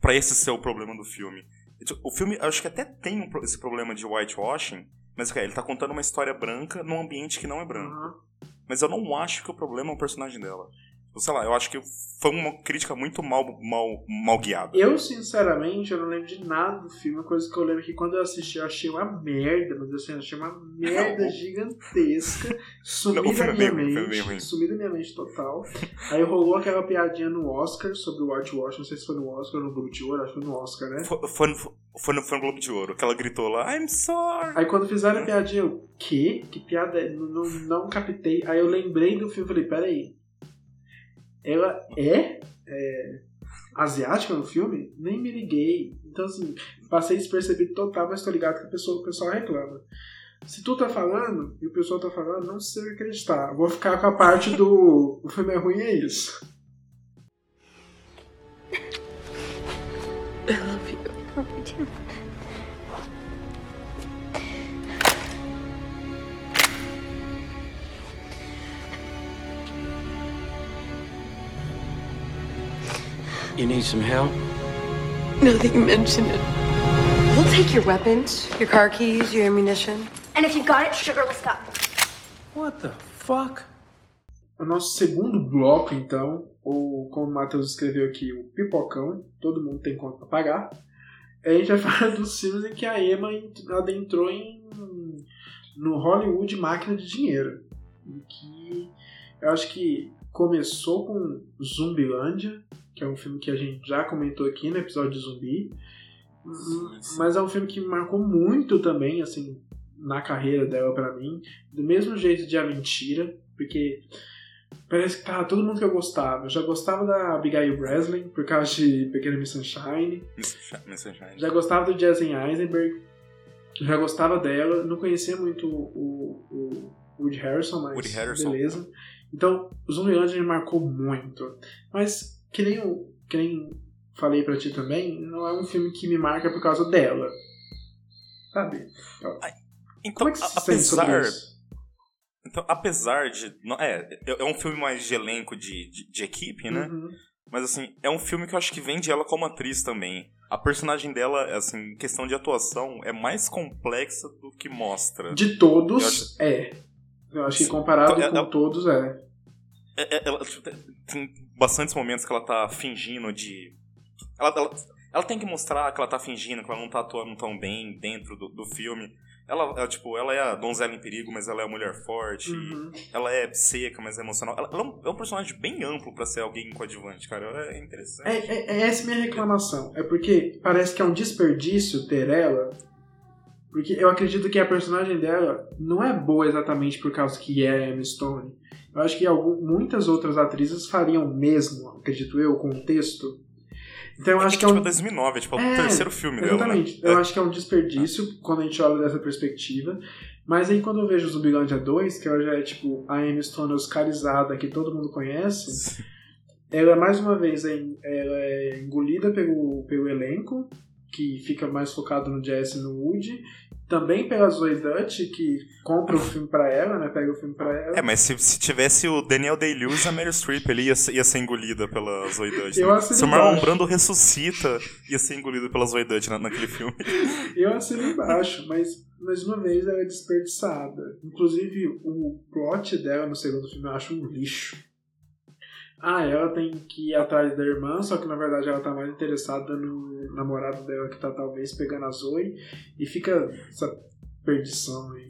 pra esse ser o problema do filme. Tipo, O filme, acho que até tem esse problema de whitewashing, mas cara, ele tá contando uma história branca num ambiente que não é branco. Uhum. Mas eu não acho que o problema é o personagem dela. Sei lá, eu acho que foi uma crítica muito mal, mal, mal guiada. Eu, sinceramente, eu não lembro de nada do filme. Uma coisa que eu lembro é que quando eu assisti, eu achei uma merda, mas assim, eu achei uma merda Não. gigantesca. Não, o da é minha bem é mente. bem ruim. Sumiu da minha mente total. Aí rolou aquela piadinha no Oscar sobre o Whitewash. Não sei se foi no Oscar ou no Globo de Ouro, acho que foi no Oscar, né? Foi, foi, no- foi, no, foi no Globo de Ouro, que ela gritou lá, I'm sorry. Aí quando fizeram a piadinha, eu, que? Que piada? é? Não, não, não captei. Aí eu lembrei do filme e falei, peraí. Ela é, é asiática no filme? Nem me liguei. Então assim, passei despercebido total, mas tô ligado que a pessoa, o pessoal reclama. Se tu tá falando e o pessoal tá falando, não sei o acreditar. Vou ficar com a parte do o filme é ruim, é isso. Need some help? Now that you mention it. We'll take your weapons, your car keys, your ammunition. And if you got it, sugarless cup. What the fuck? O nosso segundo bloco, então, ou como o Matheus escreveu aqui, o pipocão, todo mundo tem conta pra pagar. A gente vai falar dos filmes em que a Emma ent- adentrou em, no Hollywood máquina de dinheiro. Em que eu acho que começou com Zumbilândia, que é um filme que a gente já comentou aqui no episódio de zumbi. Mas é um filme que me marcou muito também, assim, na carreira dela pra mim. Do mesmo jeito de A Mentira, porque parece que tava todo mundo que eu gostava. Eu já gostava da Abigail Breslin, por causa de Pequena Miss Sunshine. Miss Sunshine. Já gostava do Jason Eisenberg. Já gostava dela. Não conhecia muito o, o, o Woody Harrison, mas Woody Harrelson. beleza. Então, o Zombieland me marcou muito. Mas, que nem, eu, que nem falei pra ti também, não é um filme que me marca por causa dela. Sabe? Então, Como é que se apesar, então, apesar de. É, é é um filme mais de elenco de, de, de equipe, né? Uhum. Mas assim, é um filme que eu acho que vende ela como atriz também. A personagem dela, assim, em questão de atuação, é mais complexa do que mostra. De todos, Eu acho- é. Eu acho que comparado Então, com ela- todos, é. É- é- ela, tipo, tem bastantes momentos que ela tá fingindo de. Ela, ela, ela tem que mostrar que ela tá fingindo, que ela não tá atuando tão bem dentro do, do filme. Ela, ela, tipo, ela é a donzela em perigo, mas ela é a mulher forte. Uhum. Ela é seca, mas é emocional. Ela, ela é, um, é um personagem bem amplo pra ser alguém coadjuvante, cara. É interessante. É, é, é essa minha reclamação. É porque parece que é um desperdício ter ela. Porque eu acredito que a personagem dela não é boa exatamente por causa que é a Emma Stone. Eu acho que algum, muitas outras atrizes fariam o mesmo, acredito eu, com o texto. Então eu É acho que, que é tipo, um. 2009, é tipo, É, o terceiro filme dela, Exatamente. né? Eu acho que é um desperdício quando a gente olha dessa perspectiva. Mas aí quando eu vejo o Zumbilândia 2, que ela já é tipo a Emma Stone oscarizada que todo mundo conhece, ela mais uma vez é, ela é engolida pelo, pelo elenco, que fica mais focado no Jesse e no Woody. Também pela Zoe Dutch, que compra o filme pra ela, né? Pega o filme pra ela. É, mas se, se tivesse o Daniel Day-Lewis, a Meryl Streep ele ia, ser- ia ser engolida pela Zoe Dutch. Né? Se o Marlon. Brando ressuscita, ia ser engolido pela Zoe Dutch na, naquele filme. Eu assino embaixo, mas mais uma vez ela é desperdiçada. Inclusive, o plot dela no segundo filme eu acho um lixo. Ah, ela tem que ir atrás da irmã, só que na verdade ela tá mais interessada no namorado dela que tá talvez pegando a Zoe. E fica essa perdição aí.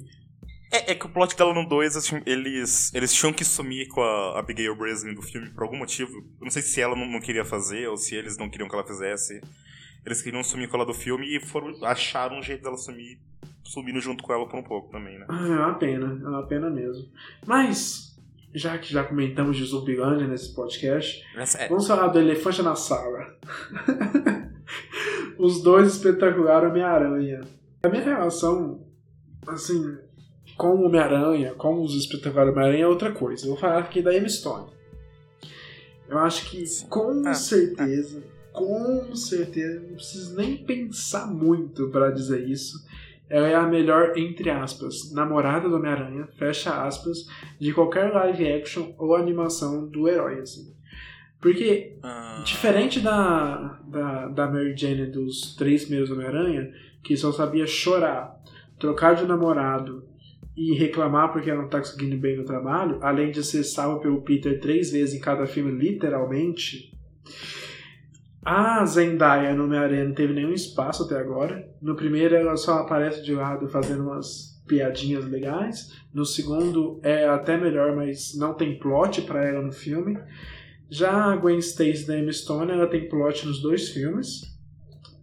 É, é que o plot dela no 2, assim, eles, eles tinham que sumir com a Abigail Breslin do filme por algum motivo. Eu não sei se ela não, não queria fazer ou se eles não queriam que ela fizesse. Eles queriam sumir com ela do filme e foram, acharam um jeito dela sumir, sumindo junto com ela por um pouco também, né? Ah, é uma pena, é uma pena mesmo. Mas, já que já comentamos de Zumbilândia nesse podcast, é, Vamos falar do elefante na sala. Os dois espetaculares Homem-Aranha. A minha relação, assim, com o Homem-Aranha, com os espetaculares Homem-Aranha é outra coisa. Eu vou falar aqui da Emma Stone. Eu acho que, com Ah, certeza, com certeza, não preciso nem pensar muito pra dizer isso. Ela é a melhor, entre aspas, namorada do Homem-Aranha, fecha aspas, de qualquer live action ou animação do herói, assim. Porque ah, Diferente da, da, da Mary Jane dos três primeiros Homem-Aranha, que só sabia chorar, trocar de namorado e reclamar porque ela não tá conseguindo bem no trabalho, além de ser salva pelo Peter três vezes em cada filme, literalmente. A Zendaya no Homem-Aranha não teve nenhum espaço até agora. No primeiro ela só aparece de lado fazendo umas piadinhas legais. No segundo é até melhor, mas não tem plot pra ela no filme. Já a Gwen Stacy da Emma Stone, ela tem plot nos dois filmes.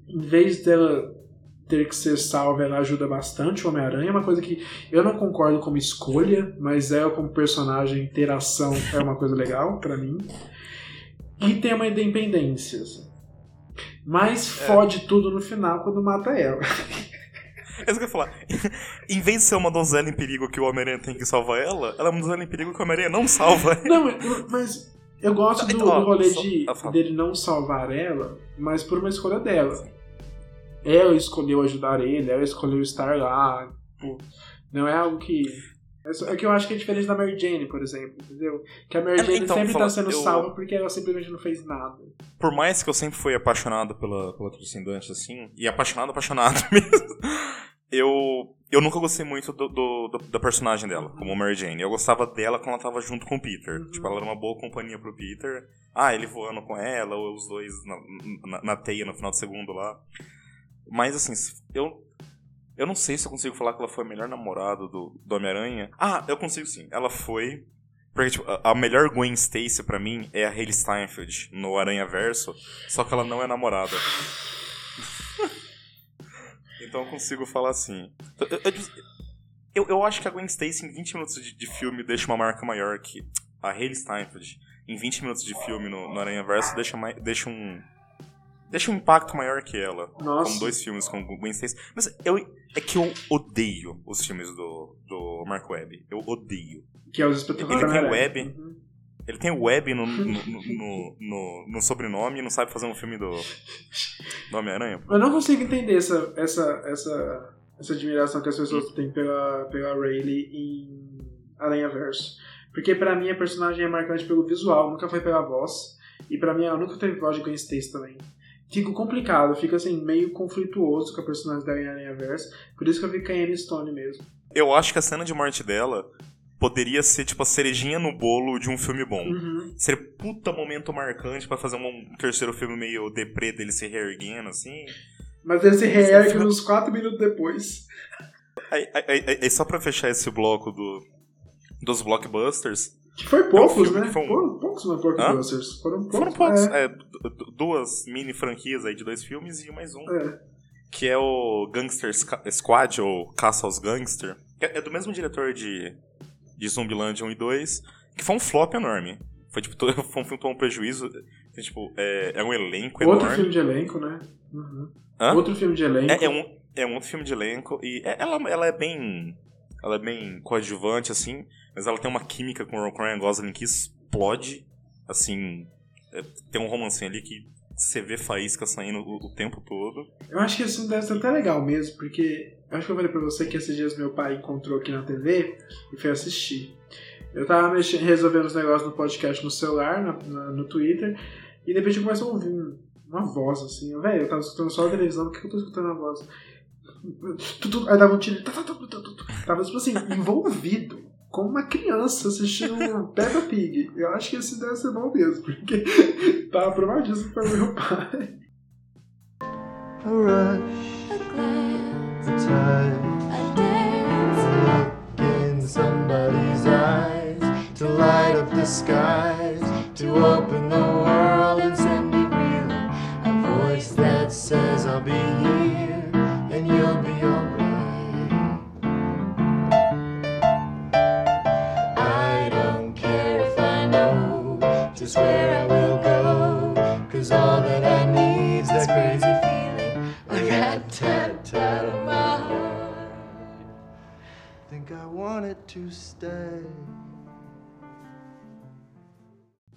Em vez dela ter que ser salva, ela ajuda bastante o Homem-Aranha. É uma coisa que eu não concordo como escolha, mas ela como personagem ter ação é uma coisa legal pra mim. E tem uma independência. Mas fode tudo no final quando mata ela. É isso que eu ia falar. em vez de ser uma donzela em perigo que o Homem-Aranha tem que salvar ela, ela é uma donzela em perigo que o Homem-Aranha não salva. Não, mas eu gosto do, Então, ó, do rolê só- de, ah, fala. dele não salvar ela, mas por uma escolha dela. Ela escolheu ajudar ele, ela escolheu estar lá. tipo, não é algo que. É é que eu acho que é diferente da Mary Jane, por exemplo, entendeu? Que a Mary É, Jane então, sempre tá sendo eu- salva porque ela simplesmente não fez nada. Por mais que eu sempre fui apaixonado pela, pela Tricindante, assim, e apaixonado, apaixonado mesmo, eu, eu nunca gostei muito do, do- do- da personagem dela, como Mary Jane. Eu gostava dela quando ela tava junto com o Peter. Uhum. Tipo, ela era uma boa companhia pro Peter. Ah, ele voando com ela, ou os dois na, na, na teia no final do segundo lá. Mas, assim, eu... Eu não sei se eu consigo falar que ela foi a melhor namorada do, do Homem-Aranha. Ah, eu consigo sim. Ela foi. Porque, tipo, a, melhor Gwen Stacy pra mim é a Hayley Steinfeld no Aranha Verso, só que ela não é namorada. então eu consigo falar assim. Eu, eu- eu, acho que a Gwen Stacy em 20 minutos de, de filme deixa uma marca maior que a Hayley Steinfeld em 20 minutos de filme no, no Aranha Verso deixa, deixa um. Deixa um impacto maior que ela. Nossa. Com dois filmes com Gwen Stacy. Mas eu, é que eu odeio os filmes do, do Mark Webb. Eu odeio. Que é os espetaculares. Ele tem Homem-Aranha. web. Uhum. Ele tem Webb no, no, no, no, no sobrenome e não sabe fazer um filme do, do Homem-Aranha. Eu não consigo entender essa, essa, essa, essa admiração que as pessoas têm pela, pela Rayleigh em Aranha Verso. Porque pra mim a personagem é marcante pelo visual, nunca foi pela voz. E pra mim ela nunca teve voz de Gwen Stacy também. Fico complicado, fica assim, meio conflituoso com a personagem em Aranha Verso. Por isso que eu fico com a Emma Stone mesmo. Eu acho que a cena de morte dela poderia ser tipo a cerejinha no bolo de um filme bom. Uhum. Seria puta momento marcante pra fazer um, terceiro filme meio deprê dele se reerguendo, assim. Mas ele se reergue uns 4 minutos depois. Aí- aí- aí só pra fechar esse bloco do, dos blockbusters, Que foi poucos, né? foi um- Foram poucos no Blockbusters. Foram poucos. foram poucos. É, é, du- du- duas mini franquias aí de dois filmes e mais um. é. Que é o Gangster Squad, ou Caça aos Gangster. É é do mesmo diretor de, de Zumbiland 1 e 2, que foi um flop enorme. Foi tipo, todo- foi um filme que tomou um prejuízo. Tipo, é, é um elenco Outro enorme. filme de elenco, né? Uhum. Hã? Outro filme de elenco. É, é um, é um outro filme de elenco e é- ela, ela é bem. Ela é bem coadjuvante, assim, mas ela tem uma química com o Ryan Gosling que explode. Assim. é, tem um romancinho ali que você vê faísca saindo o, o tempo todo. Eu acho que filme deve ser até legal mesmo, porque eu acho que eu falei pra você que esses dias meu pai encontrou aqui na TV e foi assistir. Eu tava mexendo, resolvendo os negócios no podcast no celular, na- na- no Twitter, e de repente eu começo a ouvir um- uma voz assim. Velho, eu tava escutando só a televisão, por que eu tô escutando a voz? Aí dava um tiro, tá, tá, tá, tava tipo assim, envolvido. Como uma criança assistindo Peppa Pig. Eu acho que esse deve ser bom mesmo, porque tava aprovadíssimo para meu pai. A rush, A glance, a touch, a dance. a look in somebody's eyes to light up the skies, to open the world my heart. Think I wanted to stay.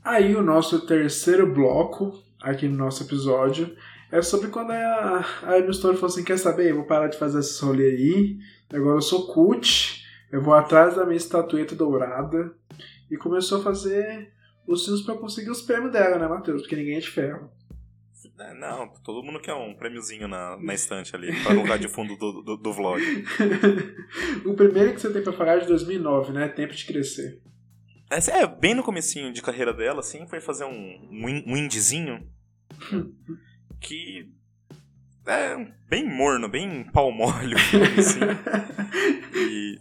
Aí o nosso terceiro bloco aqui no nosso episódio é sobre quando a, a Stone falou assim, quer saber, eu vou parar de fazer esse rolê aí, agora eu sou cult, eu vou atrás da minha estatueta dourada e começou a fazer os filmes pra conseguir os prêmios dela, né, Matheus? Porque ninguém é de ferro. É, não, todo mundo quer um prêmiozinho na, na estante ali, pra colocar de fundo do, do, do vlog. o primeiro que você tem pra falar é de 2009, né? Tempo de crescer. Essa É, bem no comecinho de carreira dela, assim, foi fazer um, um, in- indiezinho que é bem morno, bem pau mole, assim. E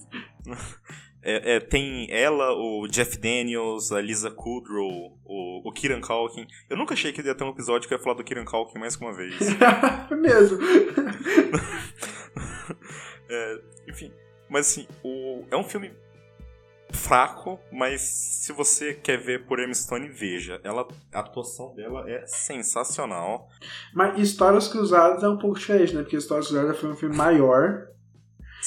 é, é, tem ela, o Jeff Daniels, a Lisa Kudrow, o, o Kieran Culkin. Eu nunca achei que ia ter um episódio que ia falar do Kieran Culkin mais que uma vez. Foi mesmo. É, enfim, mas assim, o, é um filme fraco, mas se você quer ver por Emma Stone, veja. Ela, a atuação dela é sensacional. Mas Histórias Cruzadas é um pouco diferente, né? Porque Histórias Cruzadas foi um filme maior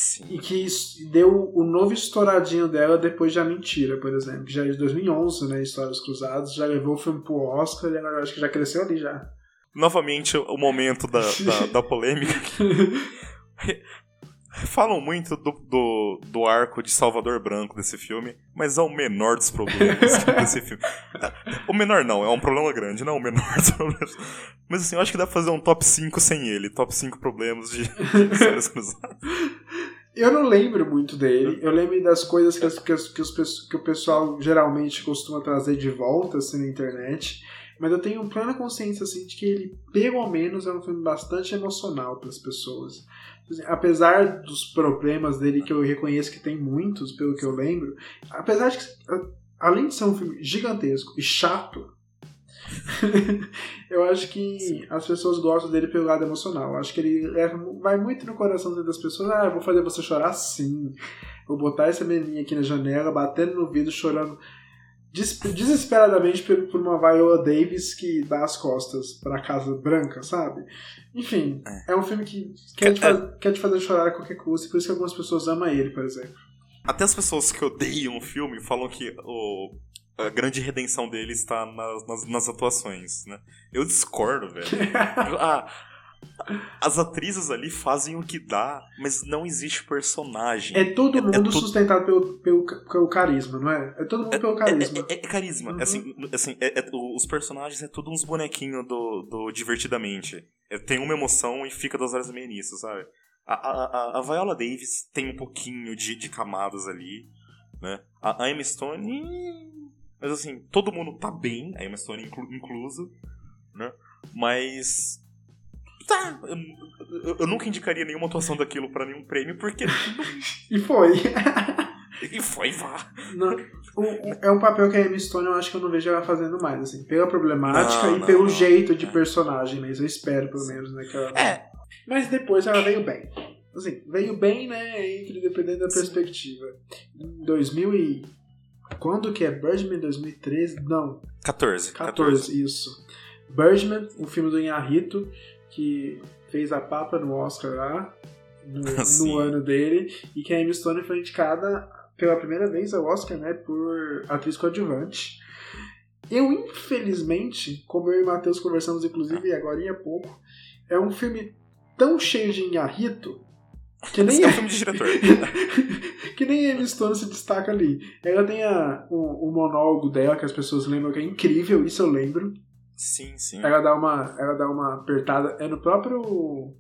Sim. e que deu o novo estouradinho dela depois de A Mentira, por exemplo. Que já é de 2011, né? Histórias Cruzadas. Já levou o filme pro Oscar e agora acho que já cresceu ali já. Novamente, o momento da, da, da polêmica. Falam muito do, do, do arco de Salvador Branco desse filme, mas é o menor dos problemas desse filme. O menor não, é um problema grande, não é o menor dos problemas. Mas assim, eu acho que dá pra fazer um top 5 sem ele. Top 5 problemas de, de cruzadas. Eu não lembro muito dele. Eu lembro das coisas que, as- que, as- que, os que o pessoal geralmente costuma trazer de volta assim, na internet. Mas eu tenho plena consciência assim, de que ele, pelo menos, é um filme bastante emocional para as pessoas. Apesar dos problemas dele, que eu reconheço que tem muitos, pelo que eu lembro, apesar de que, além de ser um filme gigantesco e chato, eu acho que as pessoas gostam dele pelo lado emocional. Eu acho que ele leva- vai muito no coração das pessoas. Ah, eu vou fazer você chorar sim. Vou botar essa menininha aqui na janela, batendo no vidro, chorando desesperadamente por, por uma Viola Davis que dá as costas pra Casa Branca, sabe? Enfim, é, um filme que quer te, faz- quer te fazer chorar a qualquer custo, e por isso que algumas pessoas amam ele, por exemplo. Até as pessoas que odeiam o filme falam que o, a grande redenção dele está nas, nas, nas atuações, né? Eu discordo, velho. Ah, as atrizes ali fazem o que dá, mas não existe personagem. É todo É- é mundo tudo- sustentado pelo, pelo, pelo carisma, não é? É todo mundo pelo carisma. É, é- é carisma. Uhum. Assim, assim, é- é- os personagens é tudo uns bonequinhos do, do Divertidamente. É, tem uma emoção e fica duas horas e meia nisso, sabe? A, a, a- a Viola Davis tem um pouquinho de, de camadas ali, né? A, a Emma Stone... Mas assim, todo mundo tá bem, a Emma Stone inclu, inclusa, né? Mas... Tá, eu, eu- nunca indicaria nenhuma atuação daquilo pra nenhum prêmio, porque. E foi. e foi, vá. Não, o- o- é um papel que a Emma Stone eu acho que eu não vejo ela fazendo mais, assim, pela problemática Não, e não, pelo jeito de personagem mesmo. Eu espero, pelo menos, né? Que ela... É. Mas depois ela veio bem. Assim, veio bem, né? Entre, dependendo da perspectiva. Em 2000 e... Quando que é? Birdman 2013? Não, 14. 14, isso. Birdman, o filme do Inharito, que fez a papa no Oscar lá, no, no ano dele, e que a Emma Stone foi indicada pela primeira vez ao Oscar, né, por atriz coadjuvante. Eu, infelizmente, como eu e o Matheus conversamos, inclusive, agora há pouco, é um filme tão cheio de Inharito que nem é um filme de diretor. que nem a Emma Stone se destaca ali. Ela tem a, o, o monólogo dela, que as pessoas lembram que é incrível, isso eu lembro. Sim, sim. Ela dá uma, ela dá uma apertada. É no próprio.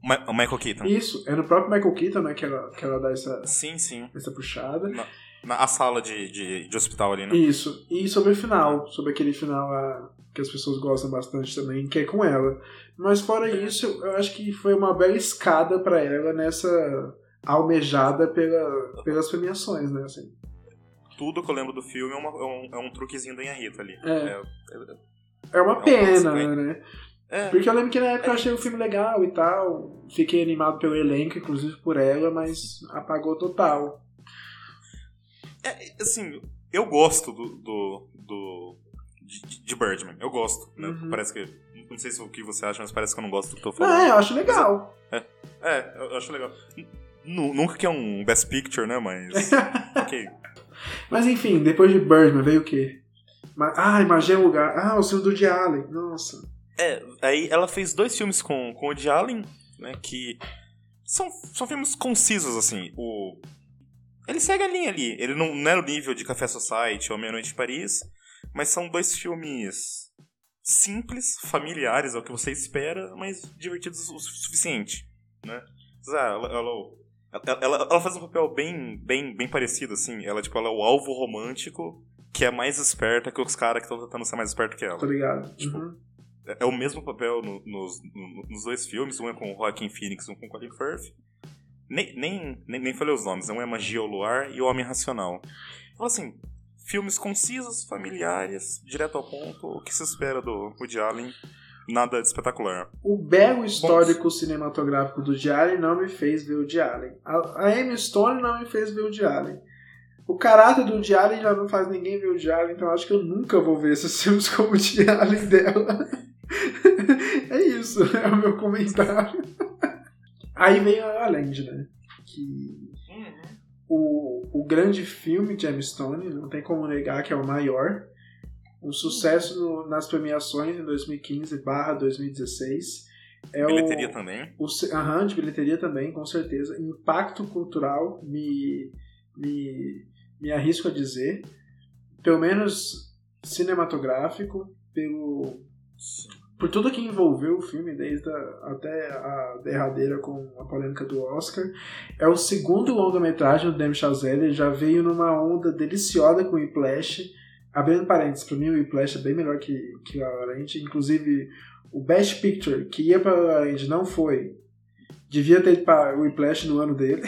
Ma- O Michael Keaton. Isso, é no próprio Michael Keaton, né? Que ela, que ela dá essa, Sim, sim. essa puxada. Na, na a sala de, de, de hospital ali, né? Isso. E sobre o final, sobre aquele final lá que as pessoas gostam bastante também, que é com ela. Mas fora isso, eu acho que foi uma bela escada pra ela nessa almejada pela, pelas premiações, né? Assim. Tudo que eu lembro do filme é, uma- é um, é um truquezinho da Rita ali. É. É, É uma Não, pena, mas, né? é, Porque eu lembro que na época eu achei o filme legal e tal. Fiquei animado pelo elenco, inclusive por ela, mas apagou total. é, assim, eu gosto do, do, do de, de Birdman. Eu gosto, né? Uhum. Parece que não sei se o que você acha, mas parece que eu não gosto do que eu tô falando. eu acho legal. É, eu acho legal. Nu- Nunca que é um Best Picture, né? Mas. ok. Mas enfim, depois de Birdman veio o quê? Ah, Magia é um Lugar. Ah, o filme do Woody Allen. Nossa. É, aí ela fez dois filmes com, com o Woody Allen, né? Que são, são filmes concisos, assim. O, ele segue a linha ali. Ele não, não é no nível de Café Society ou Meia Noite em Paris, mas são dois filmes simples, familiares, é o que você espera, mas divertidos o su- suficiente, né? Ah, ela, ela, ela, ela faz um papel bem, bem, bem parecido, assim. Ela, tipo, ela é o alvo romântico que é mais esperta que os caras que estão tentando ser mais esperto que ela. Tô ligado. Tipo, Uhum. É é o mesmo papel no- nos, no- nos dois filmes, um é com o Joaquin Phoenix, um com o Colin Firth. Nem, nem, nem, nem falei os nomes, um é Magia ao Luar e o Homem Racional. Então, assim, filmes concisos, familiares, direto ao ponto, o que se espera do Woody Allen, nada de espetacular. O belo histórico cinematográfico do Woody Allen não me fez ver o Woody Allen. A, a Emma Stone não me fez ver o Woody Allen. O caráter do Woody Allen já não faz ninguém ver o Woody Allen, então acho que eu nunca vou ver esses filmes como o Woody Allen dela. é isso, é o meu comentário. Aí veio a La La Land, né? Que o, o grande filme de Stone, não tem como negar que é o maior. Um sucesso no- nas premiações em 2015 barra 2016. É Bilheteria o, também. o aham, de bilheteria também, com certeza. Impacto cultural, me, me, me arrisco a dizer. Pelo menos cinematográfico, pelo, por tudo que envolveu o filme, desde a, até a derradeira com a polêmica do Oscar. É o segundo longa-metragem do Demi Chazelle, ele já veio numa onda deliciosa com o Whiplash. Abrindo parênteses, pra mim o Whiplash é bem melhor que, que La La. Inclusive, o Best Picture, que ia pra La La não foi. Devia ter ido pra Whiplash no ano dele.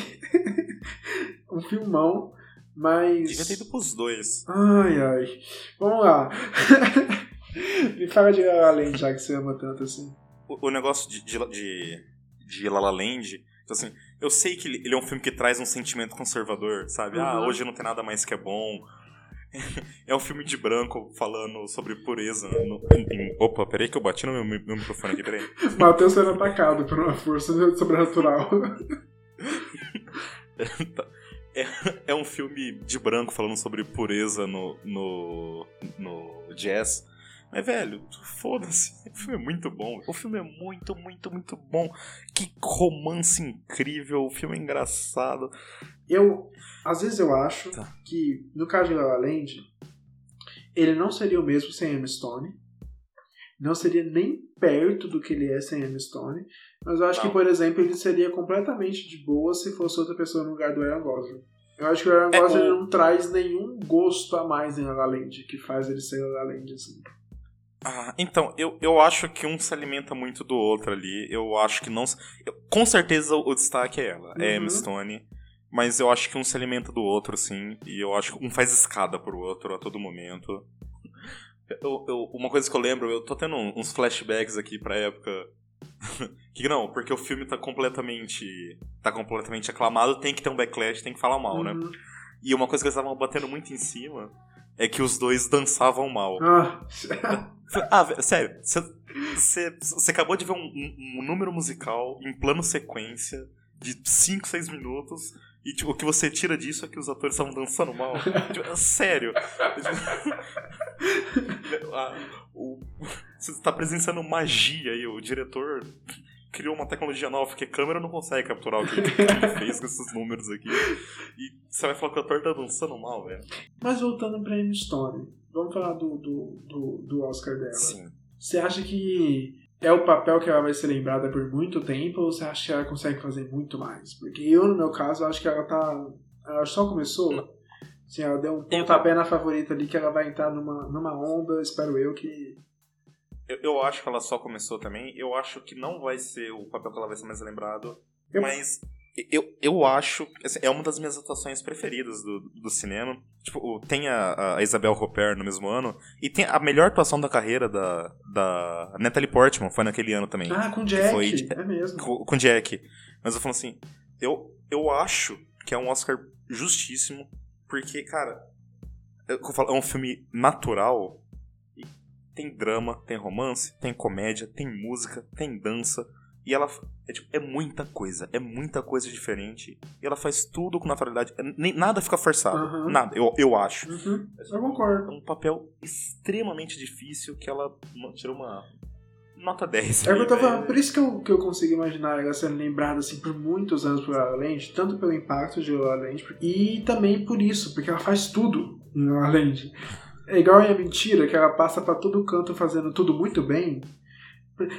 um filmão, mas... Devia ter ido pros dois. Ai, ai. Vamos lá. Me fala de La La Land, já que você ama tanto assim. O, o negócio de, de, de, de La La Land, então, assim, eu sei que ele, é um filme que traz um sentimento conservador, sabe? Ah, Uhum. hoje não tem nada mais que é bom. É um filme de branco falando sobre pureza. no- opa, peraí que eu bati no meu, meu microfone aqui, peraí. Matheus sendo atacado por uma força sobrenatural. É um filme de branco falando sobre pureza no, no, no jazz. Mas, velho, foda-se. O filme é muito bom. O filme é muito, muito, muito bom. Que romance incrível. O filme é engraçado. Eu, às vezes eu acho Tá. que, no caso de La La Land, ele não seria o mesmo sem Emma Stone. Não seria nem perto do que ele é sem Emma Stone. Mas eu acho Não. que, por exemplo, ele seria completamente de boa se fosse outra pessoa no lugar do Aaron Gosling. Eu acho que o Aaron É, Gosling o- não traz nenhum gosto a mais em La La Land, que faz ele ser La La Land, assim. Ah, então, eu, eu acho que um se alimenta muito do outro ali. Eu acho que não. eu- com certeza o destaque é ela, é Uhum. Emma Stone. Mas eu acho que um se alimenta do outro, sim. E eu acho que um faz escada pro outro a todo momento. Eu- eu- uma coisa que eu lembro, eu tô tendo uns flashbacks aqui pra época. que não, porque o filme tá completamente. tá completamente aclamado, tem que ter um backlash, tem que falar mal, né? Uhum. E uma coisa que eles estavam batendo muito em cima é que os dois dançavam mal. Ah, Ah, sério, você acabou de ver um, um- um número musical em plano sequência de 5, 6 minutos e tipo, o que você tira disso é que os atores estavam dançando mal. Tipo, sério. Ah, o- Você tá presenciando magia aí, o diretor criou uma tecnologia nova, porque câmera não consegue capturar o que ele, fez com esses números aqui. E você vai falar que o ator tá dançando mal, velho. Mas voltando pra Emma Stone, vamos falar do, do, do, do Oscar dela. Sim. Você acha que é o papel que ela vai ser lembrada por muito tempo ou você acha que ela consegue fazer muito mais? Porque eu, no meu caso, acho que ela tá. Ela só começou. Assim, ela deu um pontapé na favorita ali que ela vai entrar numa, numa onda, espero eu, que. Eu, eu acho que ela só começou também. Eu acho que não vai ser o papel que ela vai ser mais lembrado. Eu- Mas eu, eu acho. assim, é uma das minhas atuações preferidas do, do cinema. Tipo, tem a, a Isabel Roper no mesmo ano. E tem a melhor atuação da carreira da, da Natalie Portman. Foi naquele ano também. Ah, com Jack! Foi- É mesmo. com, com Jack. Mas eu falo assim, eu, eu acho que é um Oscar justíssimo, porque, cara, eu, eu falo, é um filme natural. e Tem drama, tem romance, tem comédia, tem música, tem dança. E ela é, tipo, é muita coisa, é muita coisa diferente. E ela faz tudo com naturalidade. é, Nem, nada fica forçado. Aham. Nada, eu, eu acho. Uhum, eu É concordo. um papel extremamente difícil que ela tirou uma nota 10. É o que eu né? por isso que eu, que eu consigo imaginar ela sendo lembrada assim por muitos anos por La tanto pelo impacto de La e também por isso, porque ela faz tudo em La. É igual a mentira, que ela passa pra todo canto fazendo tudo muito bem.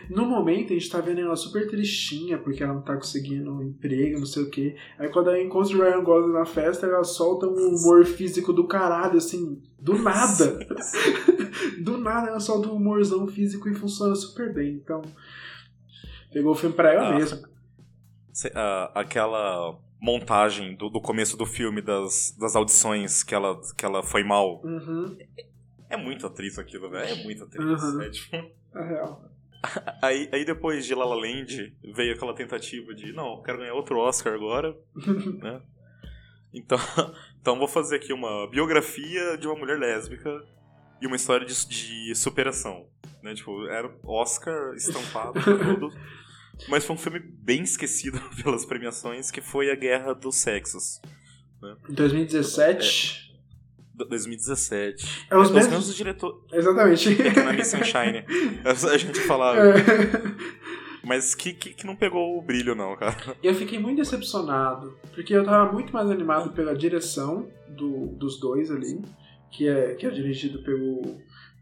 No momento a gente tá vendo ela super tristinha porque ela não tá conseguindo um emprego, não sei o que. Aí quando ela encontra o Ryan Gosling na festa, ela solta um humor físico do caralho, assim, do nada. do nada ela solta um humorzão físico e funciona super bem. Então, pegou o filme pra ela Ah. mesma. Ah, aquela montagem do, do começo do filme das, das audições que ela, que ela foi mal. Uhum, É muito atriz aquilo, velho. É muito atriz. Uhum. É, tipo, é real. aí, aí depois de La La Land veio aquela tentativa de, não, quero ganhar outro Oscar agora, né? Então, então vou fazer aqui uma biografia de uma mulher lésbica e uma história de, de superação. Né? Tipo, era Oscar estampado tudo. Mas foi um filme bem esquecido pelas premiações, que foi A Guerra dos Sexos. Em 2017. Do- 2017. É os os mesmos- mesmos diretores. Exatamente. Na Miss Sunshine. A gente falava. É. Mas que, que, que não pegou o brilho, não, cara. Eu fiquei muito decepcionado, porque eu tava muito mais animado pela direção do- dos dois ali, que é, que é dirigido pelo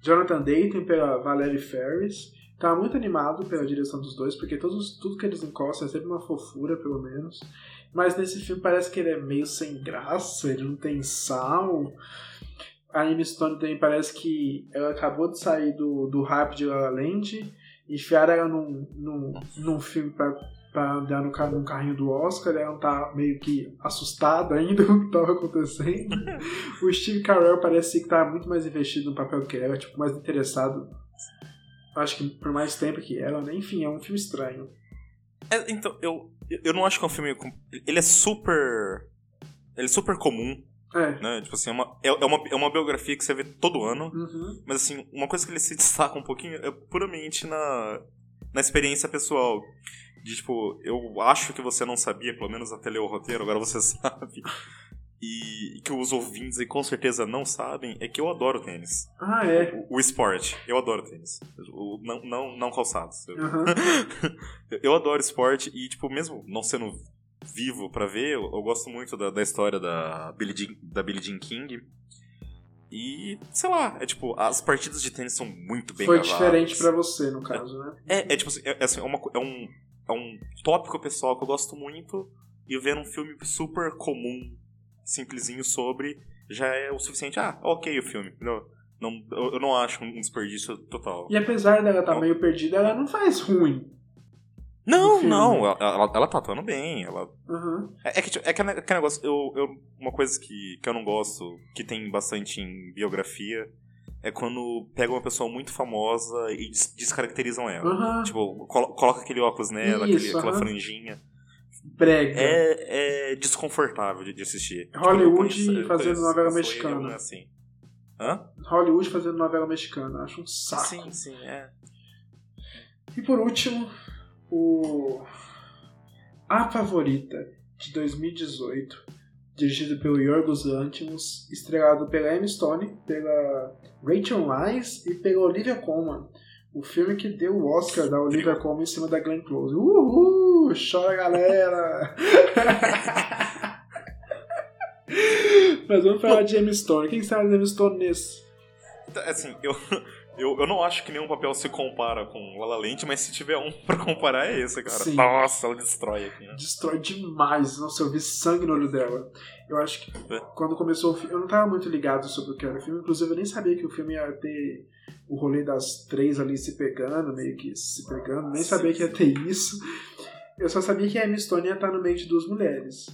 Jonathan Dayton e pela Valerie Ferris. Tava muito animado pela direção dos dois, porque todos, tudo que eles encostam é sempre uma fofura, pelo menos. Mas nesse filme parece que ele é meio sem graça, ele não tem sal. A Emma Stone também parece que ela acabou de sair do, do hype de La La Land, enfiaram ela num, num, num filme pra pra andar no, num carrinho do Oscar, ela tá meio que assustada ainda com o que tava acontecendo. o Steve Carell parecia que tava muito mais investido no papel que ela, tipo, mais interessado. Acho que por mais tempo que ela, né? Enfim, é um filme estranho. É, então, eu, eu não acho que é um filme. Ele é super. Ele é super comum, É. né? Tipo assim, é uma, é, é uma, é uma biografia que você vê todo ano. Uhum. Mas assim, uma coisa que ele se destaca um pouquinho é puramente na, na experiência pessoal. De tipo, eu acho que você não sabia, pelo menos até ler o roteiro, agora você sabe. E que os ouvintes aí com certeza não sabem, é que eu adoro tênis. Ah, é. O, o esporte. Eu adoro tênis. O, não, não, não calçados. Eu, Aham. eu adoro esporte e, tipo, mesmo não sendo vivo pra ver, eu, eu gosto muito da, da história da Billie, Jean, da Billie Jean King. E, sei lá, é tipo, as partidas de tênis são muito bem Foi gravadas. diferente pra você, no caso, né? É, é tipo assim, é, é assim, é uma é um, é um tópico pessoal que eu gosto muito e ver um filme super comum, simplesinho sobre, já é o suficiente. Ah, ok o filme, entendeu? Não, eu, não acho um desperdício total. E apesar dela estar Não. meio perdida, ela não faz ruim. Não, não, ela, ela, ela tá atuando bem. Ela, Uhum. é, é que, tipo, é que, é que negócio, eu, eu, uma coisa que, que eu não gosto, que tem bastante em biografia, é quando pegam uma pessoa muito famosa e des- descaracterizam ela. Uhum. Tipo, colo- coloca aquele óculos nela, Isso, aquele, aquela aham. franjinha. Brega. É, é desconfortável de, de assistir. Tipo, Hollywood eu conheço- eu fazendo conheço novela mexicana. é assim. Hã? Hollywood fazendo novela mexicana. Acho um saco. Sim, sim, é. E por último, o A Favorita de 2018, dirigido pelo Yorgos Lanthimos, estrelado pela Emma Stone, pela Rachel Weisz e pela Olivia Colman. O filme que deu o Oscar da Olivia Colman em cima da Glenn Close. Uhul! Chora, galera! Mas vamos falar de Emma Stone. Quem sabe de Emma Stone nesse? Então, Assim, eu, eu, eu não acho que nenhum papel se compara com La La Land, mas se tiver um pra comparar é esse, cara. Sim. Nossa, ela destrói aqui, né? destrói demais. Nossa, eu vi sangue no olho dela. Eu acho que É. quando começou o filme, eu não tava muito ligado sobre o que era o filme. Inclusive, eu nem sabia que o filme ia ter o rolê das três ali se pegando, meio que se pegando. Nem sabia que ia ter isso. Eu só sabia que a Emma Stone ia estar no meio de duas mulheres.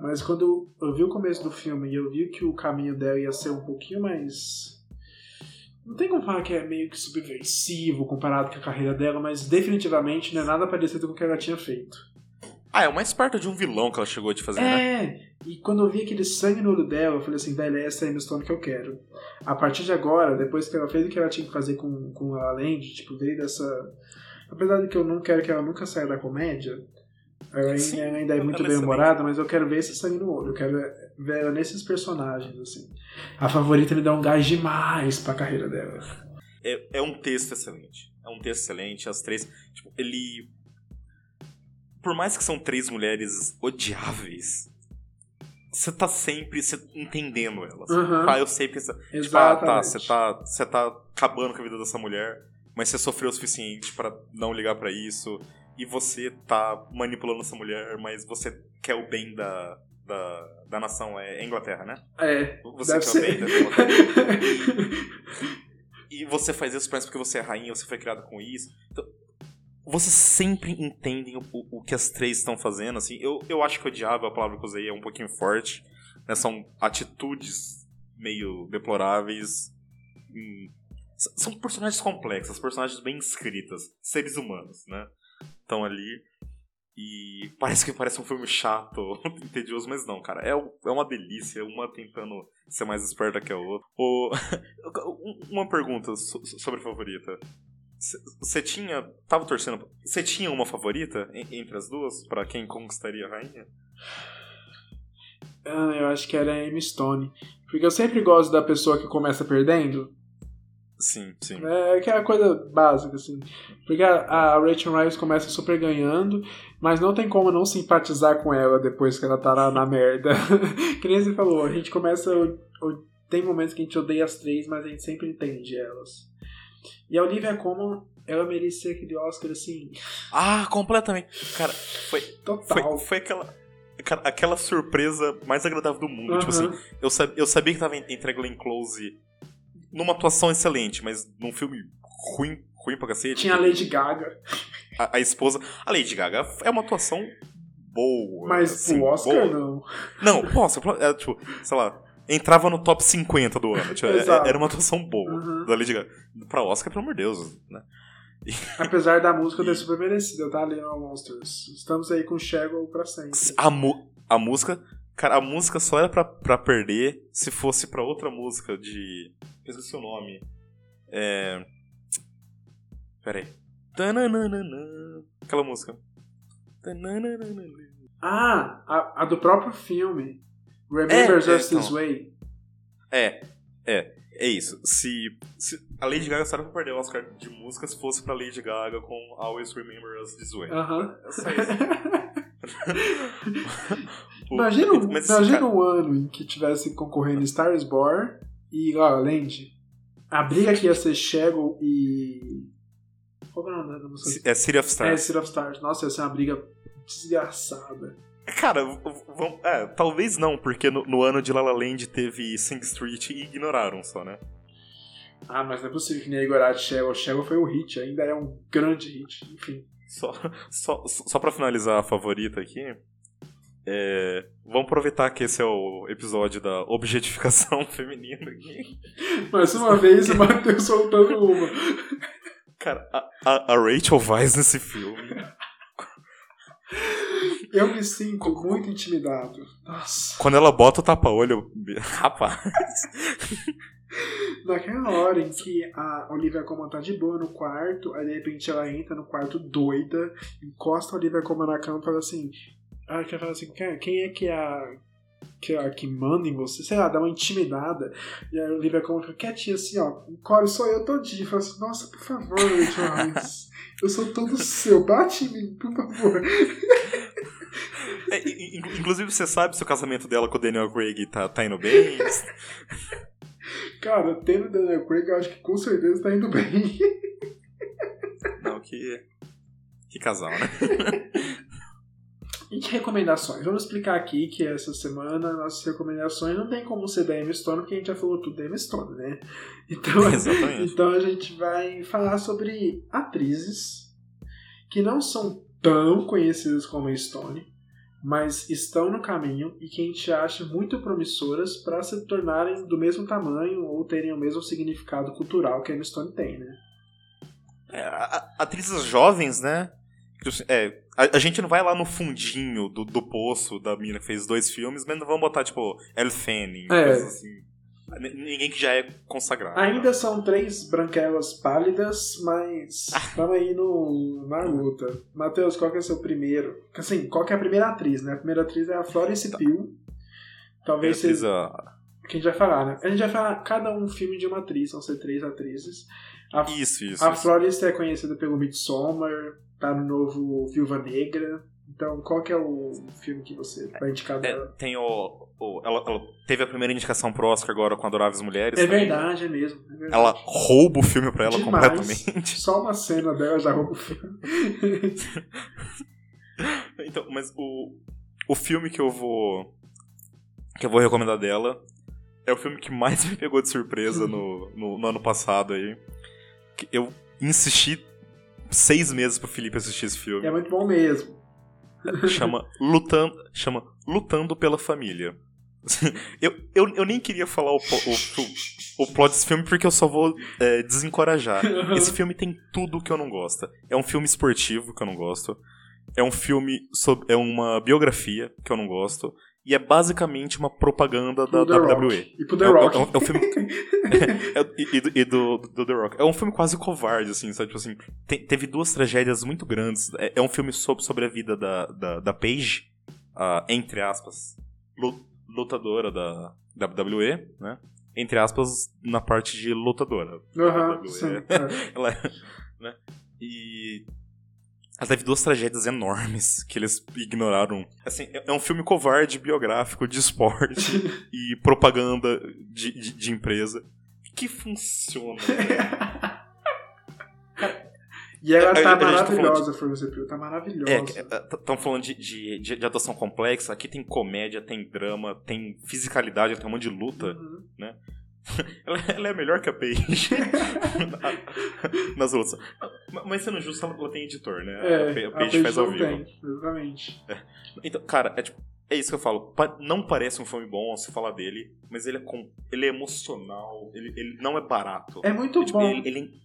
Mas quando eu vi o começo do filme e eu vi que o caminho dela ia ser um pouquinho mais. Não tem como falar que é meio que subversivo comparado com a carreira dela, mas definitivamente não é nada parecido com o que ela tinha feito. Ah, é o mais perto de um vilão que ela chegou de fazer, né? É, e quando eu vi aquele sangue no olho dela, eu falei assim, velho, essa é a Emma Stone que eu quero. A partir de agora, depois que ela fez o que ela tinha que fazer com, com a Land, tipo, veio dessa... Apesar de que eu não quero que ela nunca saia da comédia, ela Sim, ainda, ainda é muito é bem excelente. humorada, mas eu quero ver esse sangue no olho, eu quero ver ela nesses personagens, assim. A favorita me dá um gás demais pra carreira dela. É, é um texto excelente. É um texto excelente. As três. Tipo, ele. Por mais que são três mulheres odiáveis, você tá sempre cê, entendendo elas. Uhum. Ah, eu sei que. Cê, tipo, ah, tá, você tá, você tá acabando com a vida dessa mulher, mas você sofreu o suficiente pra não ligar pra isso. E você tá manipulando essa mulher, mas você quer o bem da, da, da nação. É Inglaterra, né? É, Você quer o ser. bem da Inglaterra. E você faz isso parece porque você é rainha, você foi criada com isso. Então, vocês sempre entendem o, o- que as três estão fazendo, assim. Eu, eu acho que odiável, a palavra que eu usei é um pouquinho forte. Né? São atitudes meio deploráveis. Hum, são personagens complexos, personagens bem escritas, seres humanos, né? Estão ali. E parece que parece um filme chato, tedioso, mas não, cara. É, é uma delícia, uma tentando ser mais esperta que a outra. Uma pergunta so- sobre a favorita. Você tinha. Tava torcendo. Você tinha uma favorita en- entre as duas? Pra quem conquistaria a rainha? Ah, eu acho que era a Emma Stone. Porque eu sempre gosto da pessoa que começa perdendo. Sim, sim. É aquela coisa básica, assim. Porque a, a Rachel Rice começa super ganhando, mas não tem como não simpatizar com ela depois que ela tá lá na merda. que nem você falou, a gente começa. o- o- Tem momentos que a gente odeia as três, mas a gente sempre entende elas. E a Olivia Colman, ela merecia aquele Oscar assim, Ah, completamente. Cara, foi, total. foi, foi aquela. cara, Aquela surpresa mais agradável do mundo. Tipo Aham. assim, eu, sab, eu sabia que tava en- entre a Glenn Close numa atuação excelente, mas num filme ruim, ruim pra cacete. Tinha a Lady Gaga, a, a esposa. A Lady Gaga é uma atuação boa. mas assim, o Oscar boa. não. Não, nossa, é, tipo, sei lá, entrava no top 50 do ano. Tipo, é- era uma atuação boa Uhum. da Lady Gaga. Pra Oscar, pelo amor de Deus, né? Apesar da música ter super merecida, tá? Little Monsters. Estamos aí com Shadow pra sempre. A, mu a música. Cara, a música só era pra, pra perder se fosse pra outra música de. Eu esqueci o nome. É. Pera aí. Tananana. Aquela música. Ah, a, a do próprio filme. Remember É, Just é, This então. Way. É, é, é isso. Se, se a Lady Gaga só pra perder o Oscar de música se fosse pra Lady Gaga com Always Remember Us This Way. Aham. É só isso. O- Imagina, um- mas, imagina cara, um ano em que tivesse concorrendo Star is Born e La La Land. A briga que ia ser Shadow e. Qual que é o nome da música? É City of É, Stars. City of Stars. Nossa, ia ser uma briga desgraçada. Cara, v- v- é, talvez não, porque no, no ano de La La Land teve Sing Street e ignoraram só, né? Ah, mas não é possível que nem Igorati Shell. Shell foi um hit, ainda é um grande hit. Enfim. Só, só, só pra finalizar a favorita aqui, é, vamos aproveitar que esse é o episódio da objetificação feminina aqui. Mais uma vez o Matheus soltando uma. Cara, a, a, a Rachel Weisz nesse filme. Eu me sinto muito intimidado. Nossa. Quando ela bota o tapa-olho, rapaz. Naquela hora em que a Olivia Colman tá de boa no quarto, aí de repente ela entra no quarto doida, encosta a Olivia Colman na cama e fala assim. Ah, quer falar assim, "Cara, quem é que é a. Que, é a que manda em você? Sei lá, dá uma intimidada. E a Olivia Colman fica quietinha assim, ó. Corre, sou eu todinho. Fala assim, nossa, por favor, Joyce. Eu sou todo seu. Bate em mim, por favor. É, in- in- inclusive, você sabe se o casamento dela com o Daniel Craig tá, tá indo bem? Cara, tendo Daniel Craig, eu acho que com certeza tá indo bem. Não, que. Que casal, né? E que recomendações? Vamos explicar aqui que essa semana nossas recomendações não tem como ser da Emma Stone, porque a gente já falou tudo da Emma Stone, né? Então, Exatamente. então a gente vai falar sobre atrizes que não são tão conhecidas como a Stone, mas estão no caminho e que a gente acha muito promissoras para se tornarem do mesmo tamanho ou terem o mesmo significado cultural que a Emma Stone tem, né? É, atrizes jovens, né? É, a, a gente não vai lá no fundinho do, do poço da mina que fez dois filmes, mas não vamos botar, tipo, Elle Fanning, É. coisas assim. Ninguém que já é consagrado. Ainda são três branquelas pálidas, mas estamos aí no, na luta. Matheus, qual que é o seu primeiro? Assim, qual que é a primeira atriz, né? A primeira atriz é a Florence Pugh. Talvez seja a- que a gente vai falar, né? A gente vai falar cada um filme de uma atriz, vão ser três atrizes. A, Isso, isso. a isso. Florence é conhecida pelo Midsommar, tá no novo Viúva Negra. Então, qual que é o filme que você vai indicar É, dela? tem o. o- ela, ela teve a primeira indicação pro Oscar agora com Adoráveis Mulheres. É também. verdade, é mesmo. é verdade. Ela rouba o filme pra ela Demais. completamente. Só uma cena dela já rouba o filme. Então, mas o, o filme que eu vou. que eu vou recomendar dela é o filme que mais me pegou de surpresa no, no, no ano passado aí. Eu insisti seis meses pro Felipe assistir esse filme. é muito bom mesmo. Chama Lutando, chama Lutando pela Família. Eu, eu, eu nem queria falar o, o, o, o plot desse filme porque eu só vou é, desencorajar. Esse filme tem tudo que eu não gosto. É um filme esportivo que eu não gosto. É um filme sobre. É uma biografia que eu não gosto. E é basicamente uma propaganda da The Rock. WWE. E pro The É, Rock. é, o- é o filme. É, e, e do, do, do The Rock. É um filme quase covarde, assim, sabe? Tipo assim, te- teve duas tragédias muito grandes. É, é um filme sobre, sobre a vida da, da, da Paige, a, entre aspas, lu- lutadora da WWE, né? Entre aspas, na parte de lutadora. Aham, WWE. sim. é. Ela, né? E ela teve duas tragédias enormes que eles ignoraram. Assim, é é um filme covarde, biográfico, de esporte e propaganda de, de, de empresa que funciona. E ela A- tá a- tá maravilhosa, Florence Pugh. Tá maravilhosa. É, estão falando de, de, de, atuação complexa. Aqui tem comédia, tem drama, tem fisicalidade, tem um monte de luta. Uhum. Ela, ela é melhor que a Paige nas lutas. Mas- sendo justo, ela, tem editor, né? É, a, Pa- a Paige faz ao vivo. tem, exatamente. Então, cara, é, tipo, é isso que eu falo. Não parece um filme bom se falar dele, mas ele é, com, ele é emocional, ele, ele não é barato. É muito Tipo, bom. ele, ele,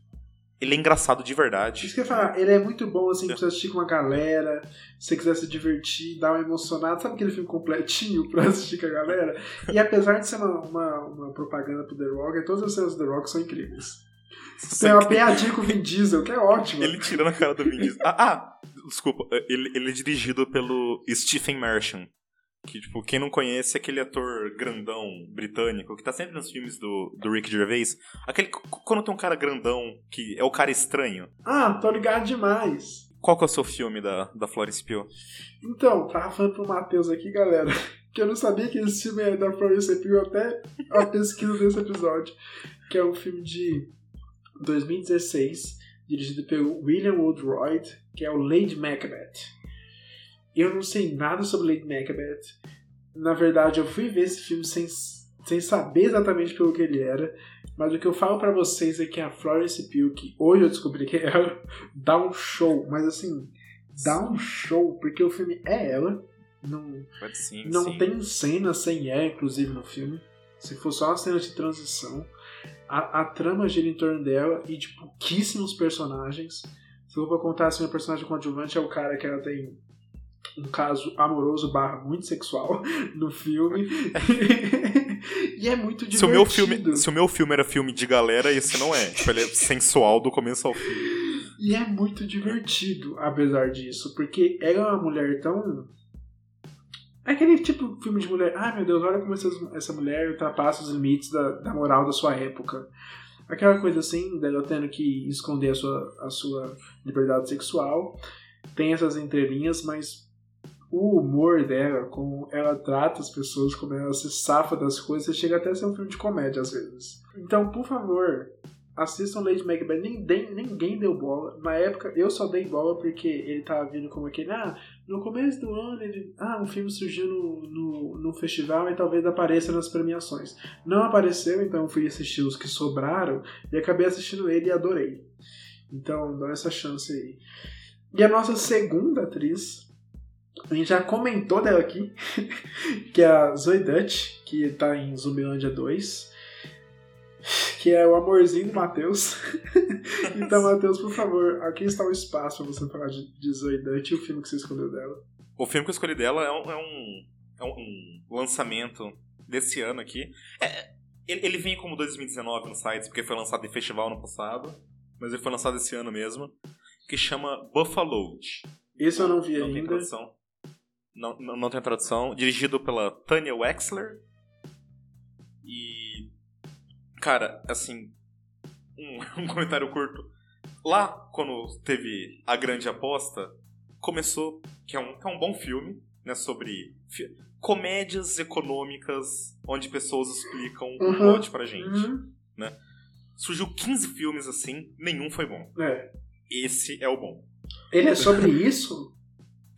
ele é engraçado de verdade. Isso que eu ia falar, ele é muito bom assim pra você assistir com uma galera, se você quiser se divertir, dar uma emocionada, sabe aquele filme completinho pra assistir com a galera? E apesar de ser uma, uma, uma propaganda pro The Rock, todas as cenas do The Rock são incríveis. Tem uma piadinha com o Vin Diesel, que é ótimo. Ele tirando a cara do Vin Diesel. Ah, ah, desculpa. Ele, ele é dirigido pelo Stephen Merchant. Que, tipo, quem não conhece é aquele ator grandão britânico que tá sempre nos filmes do, do Rick Gervais. Aquele. Quando tem um cara grandão que é o cara estranho. Ah, tô ligado demais. Qual que é o seu filme da, da Florence Pugh? Então, tava falando pro Matheus aqui, galera, que eu não sabia que esse filme é da Florence Pugh até a pesquisa desse episódio, que é um filme de 2016, dirigido pelo William Woodroyd, que é o Lady Macbeth. Eu não sei nada sobre Lady Macbeth. Na verdade, eu fui ver esse filme sem, sem saber exatamente pelo que ele era, Mas o que eu falo pra vocês é que a Florence Pugh, que hoje eu descobri que ela dá um show, mas assim, dá um show, porque o filme é ela. Não, Pode sim, não sim. tem cena sem ela, inclusive, no filme. Se for só uma cena de transição. A, a trama gira em torno dela e de pouquíssimos personagens. Se eu for contar assim, o personagem coadjuvante é o cara que ela tem um caso amoroso barra muito sexual no filme. e é muito divertido. Se o, meu filme, se o meu filme era filme de galera, esse não é. Tipo, ele é sensual do começo ao fim. E é muito divertido, apesar disso, porque ela é uma mulher tão. É aquele tipo de filme de mulher. Ai meu Deus, olha como essa, essa mulher ultrapassa os limites da, da moral da sua época. Aquela coisa assim, dela tendo que esconder a sua, a sua liberdade sexual. Tem essas entrelinhas, mas o humor dela, como ela trata as pessoas, como ela se safa das coisas, chega até a ser um filme de comédia às vezes. Então, por favor, assistam Lady Macbeth. Ninguém, ninguém deu bola. Na época, eu só dei bola porque ele tava vindo como aquele. Ah, no começo do ano, ele, ah, um filme surgiu no, no, no festival e talvez apareça nas premiações. Não apareceu, então fui assistir os que sobraram e acabei assistindo ele e adorei. Então, dá essa chance aí. E a nossa segunda atriz, a gente já comentou dela aqui, que é a Zoe Dutch, que tá em Zumbilândia 2 que é o amorzinho do Matheus. então, Matheus, por favor, aqui está o espaço para você falar de, de Zoe Dutch e o filme que você escolheu dela. O filme que eu escolhi dela é um, é um, é um lançamento desse ano aqui. É, ele, ele vem como 2019 nos sites, porque foi lançado em festival no passado, mas ele foi lançado esse ano mesmo, que chama Buffalo. Esse eu não vi Não tem ainda. tradução. Não, não, não tem tradução. Dirigido pela Tanya Wexler. E. Cara, assim. Um, um comentário curto. Lá, quando teve a grande aposta, começou. Que é um, que é um bom filme, né? Sobre fi- comédias econômicas onde pessoas explicam Uhum. plot pra gente. Uhum. Surgiu 15 filmes assim, nenhum foi bom. É. Esse é o bom. Ele é sobre isso?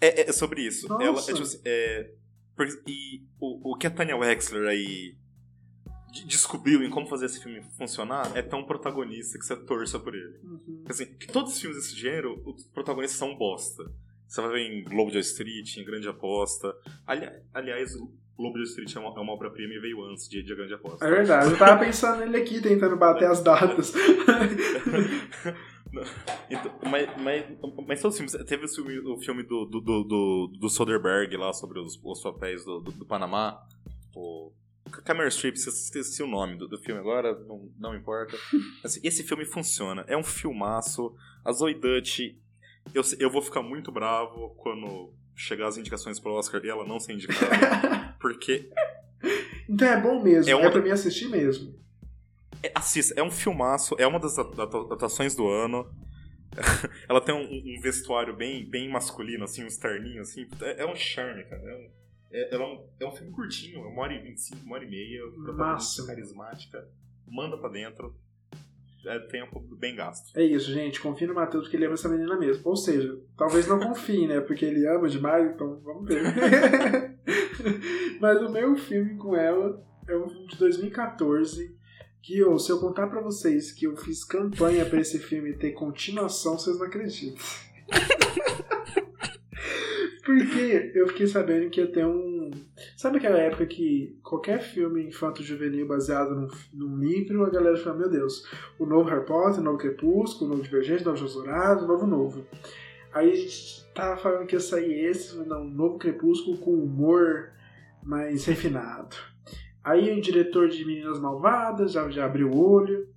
É, é sobre isso. Nossa. Ela, é, tipo assim, é, e o, o que a Tanya Wexler aí de- descobriu em como fazer esse filme funcionar é tão protagonista que você torça por ele. Uhum. Assim, que todos os filmes desse gênero, os protagonistas são bosta. Você vai ver em Globo de Street, em Grande Aposta. Ali, aliás, Globo de Street é uma, é uma obra-prima e veio antes de, de Grande Aposta. É verdade, eu tava pensando nele aqui, tentando bater as datas. Então, mas, mas, mas todos os filmes. Teve o filme, o filme do, do, do, do, Soderbergh lá sobre os, os papéis do, do, do Panamá. O Cameron Streep, se eu esqueci o nome do, do filme agora, não, não importa. Assim, esse filme funciona. É um filmaço. A Zoe Dutch. Eu, eu vou ficar muito bravo quando chegar as indicações pro Oscar e ela não ser indicada. porque então é bom mesmo, É é, uma- pra mim assistir mesmo. Assista, é um filmaço, é uma das atu- atu- atuações do ano. Ela tem um, um vestuário bem, bem masculino, assim, uns terninhos, assim. É, é um charme, cara. É um, é, é um, é um filme curtinho, é uma hora e vinte e cinco, uma hora e meia. Máximo. carismática. Manda pra dentro. É tempo bem gasto. É isso, gente. Confie no Matheus porque ele ama essa menina mesmo. Ou seja, talvez não confie, né? Porque ele ama demais, então vamos ver. Mas o meu filme com ela é um filme de 2014. Eu, se eu contar pra vocês que eu fiz campanha pra esse filme ter continuação, vocês não acreditam. Porque eu fiquei sabendo que ia ter um. Sabe aquela época que qualquer filme infanto-juvenil baseado num, num livro, a galera fala: Meu Deus, o novo Harry Potter, o novo Crepúsculo, o novo Divergente, o novo Jogos Dourados, o novo novo. Aí a gente tava falando que ia sair esse, não, um novo Crepúsculo com humor mais refinado. Aí o diretor de Meninas Malvadas já, já abriu o olho.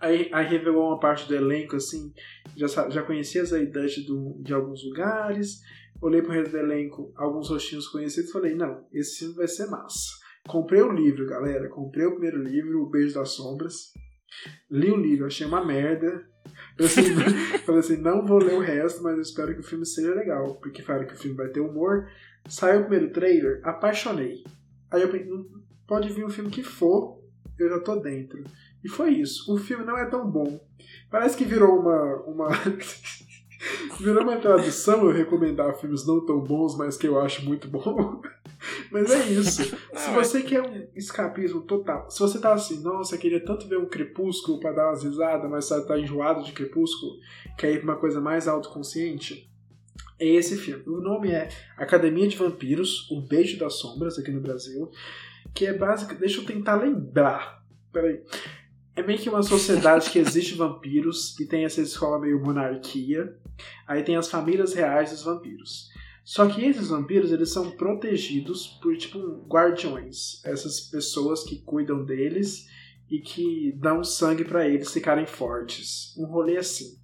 Aí, aí revelou uma parte do elenco, assim, já, já conhecia as idades do, de alguns lugares. Olhei pro resto do elenco, alguns rostinhos conhecidos falei, não, esse filme vai ser massa. Comprei o livro, galera. Comprei o primeiro livro, O Beijo das Sombras. Li o livro, achei uma merda. Eu, assim, falei assim, não vou ler o resto, mas eu espero que o filme seja legal. Porque falaram que o filme vai ter humor. Saiu o primeiro trailer, apaixonei. Aí eu pensei, "Não pode vir um filme que for, eu já tô dentro. E foi isso. O filme não é tão bom. Parece que virou uma. uma... virou uma tradução eu recomendar filmes não tão bons, mas que eu acho muito bom. Mas é isso. Se Não, você quer um escapismo total, se você tá assim, nossa, queria tanto ver um crepúsculo pra dar umas risadas, mas você tá enjoado de crepúsculo, quer ir pra uma coisa mais autoconsciente, é esse filme. O nome é Academia de Vampiros, O Beijo das Sombras, aqui no Brasil, que é básico. Deixa eu tentar lembrar. Peraí. É meio que uma sociedade que existe vampiros e tem essa escola meio monarquia. Aí tem as famílias reais dos vampiros. Só que esses vampiros, eles são protegidos por, tipo, guardiões. Essas pessoas que cuidam deles e que dão sangue pra eles ficarem fortes. Um rolê assim.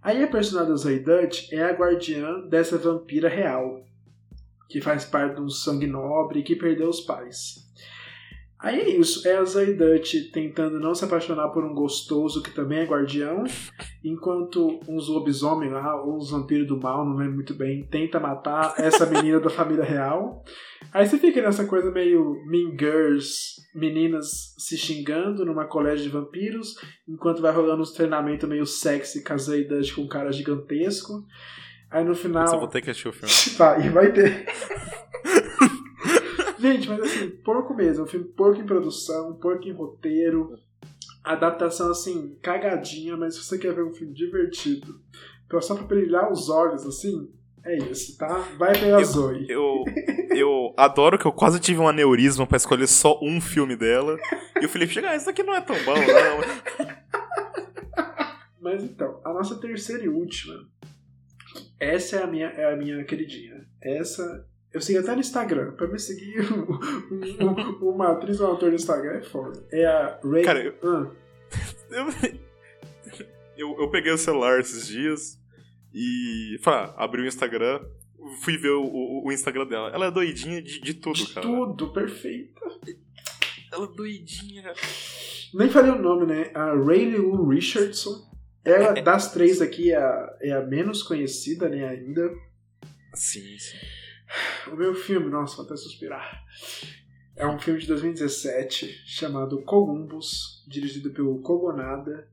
Aí a personagem da Dutch é a guardiã dessa vampira real, que faz parte de um sangue nobre e que perdeu os pais. Aí é isso, é a Zoe Dutch tentando não se apaixonar por um gostoso que também é guardião, enquanto uns lobisomem lá, ou uns vampiros do mal, não lembro muito bem, tenta matar essa menina da família real. Aí você fica nessa coisa meio Mean Girls, meninas se xingando numa colégio de vampiros, enquanto vai rolando uns treinamentos meio sexy com a Zoe Dutch com um cara gigantesco. Aí no final... Só vou ter que assistir o filme. Vai, vai ter. Gente, mas assim, porco mesmo. Um filme porco em produção, porco em roteiro. Adaptação, assim, cagadinha, mas se você quer ver um filme divertido, só pra brilhar os olhos, assim, é isso, tá? Vai ver a Zoe. Eu, eu adoro que eu quase tive um aneurisma pra escolher só um filme dela. E o Felipe chega, ah, isso aqui não é tão bom, não. Mas então, a nossa terceira e última. Essa é a minha, é a minha queridinha. Essa. Eu sigo até no Instagram. Pra me seguir um- um- uma atriz ou um autor no Instagram é foda. É a Ray. Cara, eu- Ah, Eu, eu, eu peguei o celular esses dias e falei, ah, abri o Instagram, fui ver o, o, o Instagram dela. Ela é doidinha de, de tudo, de cara. tudo, perfeita. Ela é doidinha. Nem falei o nome, né? A Rayleigh Richardson. Ela, das três aqui, é a, é a menos conhecida, né, ainda. Sim, sim. O meu filme, nossa, vou até suspirar. É um filme de 2017 chamado Columbus, dirigido pelo Kogonada.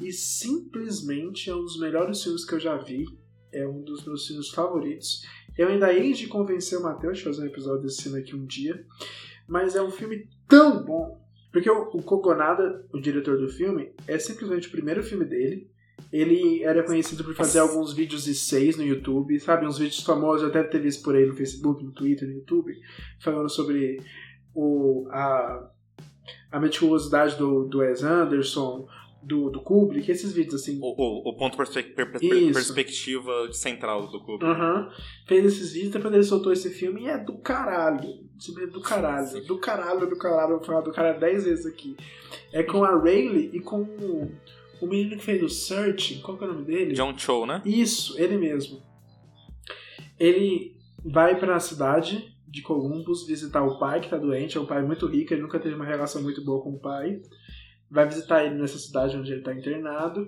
E simplesmente é um dos melhores filmes que eu já vi. É um dos meus filmes favoritos. Eu ainda hei de convencer o Matheus de fazer um episódio desse filme aqui um dia. Mas é um filme tão bom. Porque o, o Kogonada, o diretor do filme, é simplesmente o primeiro filme dele. Ele era conhecido por fazer alguns vídeos de seis no YouTube, sabe? Uns vídeos famosos, eu até ter visto por aí no Facebook, no Twitter, no YouTube, falando sobre o, a, a meticulosidade do, do Wes Anderson, do, do Kubrick, esses vídeos assim. O, o, o ponto perspe per- perspectiva central do clube. Aham. Fez esses vídeos, depois ele soltou esse filme e é do caralho. Simplesmente do caralho. Do caralho, do caralho. Eu vou falar do caralho dez vezes aqui. É com a Rayleigh e com o, o menino que fez o Search. Qual que é o nome dele? John Cho, né? Isso, ele mesmo. Ele vai para a cidade de Columbus visitar o pai que tá doente. É um pai muito rico, ele nunca teve uma relação muito boa com o pai. Vai visitar ele nessa cidade onde ele tá internado.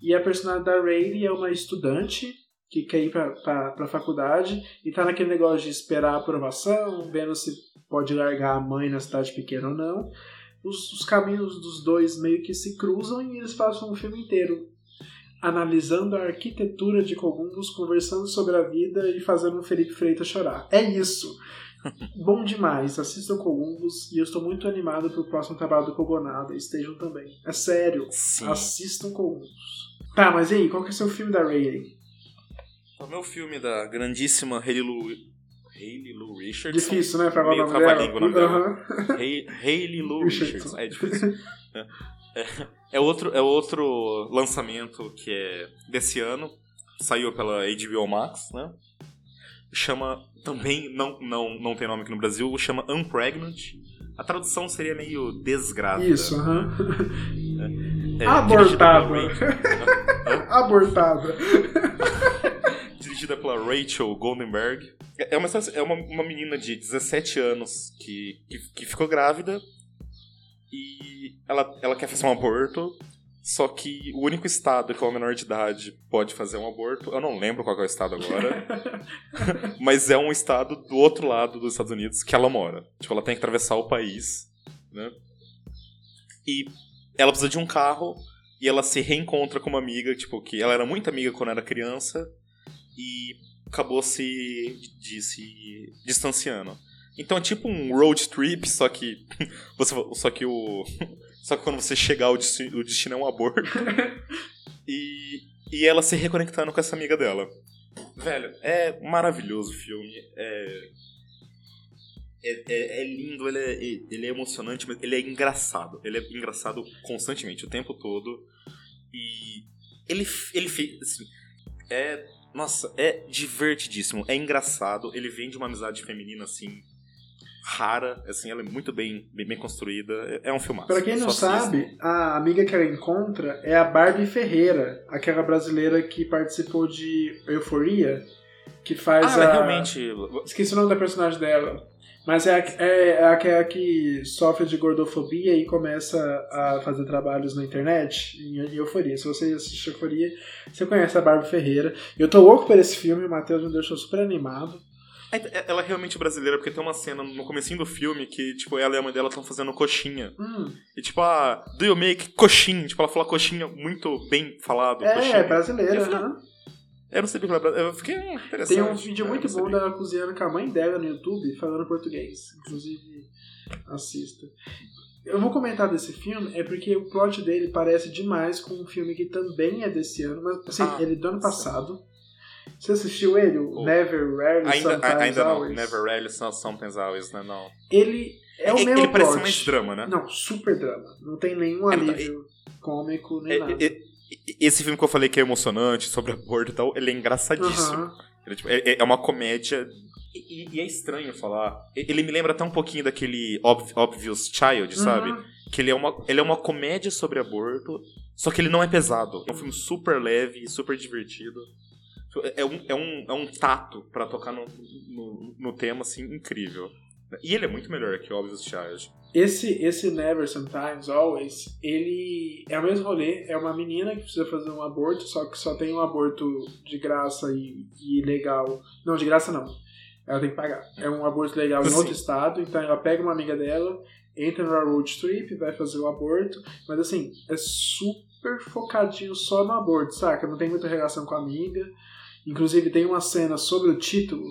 E a personagem da Rayleigh é uma estudante que quer ir pra, pra faculdade e tá naquele negócio de esperar a aprovação, vendo se pode largar a mãe na cidade pequena ou não. Os, os caminhos dos dois meio que se cruzam e eles passam um filme inteiro analisando a arquitetura de Columbus, conversando sobre a vida e fazendo o Felipe Freitas chorar. É isso. Bom demais. Assistam Columbus e eu estou muito animado pro próximo trabalho do Cogonada. Estejam também. É sério. Sim. Assistam Columbus. Tá, mas e aí? Qual que é o seu filme da Rayleigh? O meu filme da grandíssima Hayley Lou, Hayley Lou Richardson. Difícil, né? Pra falar o Meio nome dela. trava-língua o nome dela. Hay- Hayley Lou Richardson. Richardson. É difícil. É. É- é outro, é outro lançamento que é desse ano. Saiu pela HBO Max, né? Chama. Também não, não, não tem nome aqui no Brasil, chama Unpregnant. A tradução seria meio desgrávida. Isso, aham. É, Abortada. dirigida pela Ra- Abortada. dirigida pela Rachel Goldenberg. É uma, é uma, uma menina de 17 anos que, que, que ficou grávida e ela, ela quer fazer um aborto, só que o único estado que uma menor de idade pode fazer um aborto, eu não lembro qual é o estado agora, mas é um estado do outro lado dos Estados Unidos que ela mora. Tipo, ela tem que atravessar o país, né? E ela precisa de um carro e ela se reencontra com uma amiga, tipo, que ela era muito amiga quando era criança e acabou se, de, se distanciando. Então é tipo um road trip, só que. Só que o. Só que quando você chegar, o destino, o destino é um aborto. e, e ela se reconectando com essa amiga dela. Velho, é maravilhoso o filme. É. É, é- é lindo, ele é, ele é emocionante, mas ele é engraçado. Ele é engraçado constantemente, o tempo todo. E ele, ele fez. Assim, é. Nossa, é divertidíssimo, é engraçado. Ele vem de uma amizade feminina assim. Rara, assim, ela é muito bem, bem, bem construída. É, é um filmaço. Pra quem não Só sabe, a amiga que ela encontra é a Barbie Ferreira, aquela brasileira que participou de Euforia, que faz Ah, ela a... realmente. Esqueci o nome da personagem dela. Mas é, a- é, é aquela que sofre de gordofobia e começa a fazer trabalhos na internet em, em Euforia. Se você assiste Euforia, você conhece a Barbie Ferreira. Eu tô louco por esse filme, o Matheus me deixou super animado. É- Ela é realmente brasileira, porque tem uma cena no comecinho do filme que, tipo, ela e a mãe dela estão fazendo coxinha. Hum, E tipo, ah, do you make coxinha? Tipo, ela fala coxinha muito bem falado. é, coxinha. é brasileira. Falei, aham. Eu não sabia que ela. Eu fiquei hum, interessante. Tem um vídeo É, muito bom sabia. dela cozinhando com a mãe dela no YouTube, falando português. Inclusive, assista. Eu vou comentar desse filme é porque o plot dele parece demais com um filme que também é desse ano, mas assim, Ah, ele é do ano passado. Você assistiu ele? O Oh. Never, Rarely, Ainda, Sometimes, ainda não. Always? Never Rarely, Sometimes Always, né? Não. Ele é o ele, mesmo ele parece plot. mais drama, né? Não, super drama. Não tem nenhum É, alívio cômico nem É- nada. é- é- esse filme que eu falei que é emocionante, sobre aborto e tal, ele é engraçadíssimo. Ele, tipo, é, é uma comédia. E, e é estranho falar. Ele me lembra até um pouquinho daquele Ob- Obvious Child, sabe? Uhum. Que ele é, uma, ele é uma comédia sobre aborto, só que ele não é pesado. É um filme super leve, super divertido. É um, é um, é um tato pra tocar no, no, no tema, assim, incrível. E ele é muito melhor que Obvious Child. Esse, esse Never, Sometimes, Always, ele é o mesmo rolê. É uma menina que precisa fazer um aborto, só que só tem um aborto de graça e, e legal. Não, de graça não. Ela tem que pagar. É um aborto legal em Sim. outro estado, então ela pega uma amiga dela, entra no road trip, vai fazer o aborto, mas assim, é super focadinho só no aborto, saca? Não tem muita relação com a amiga. Inclusive tem uma cena sobre o título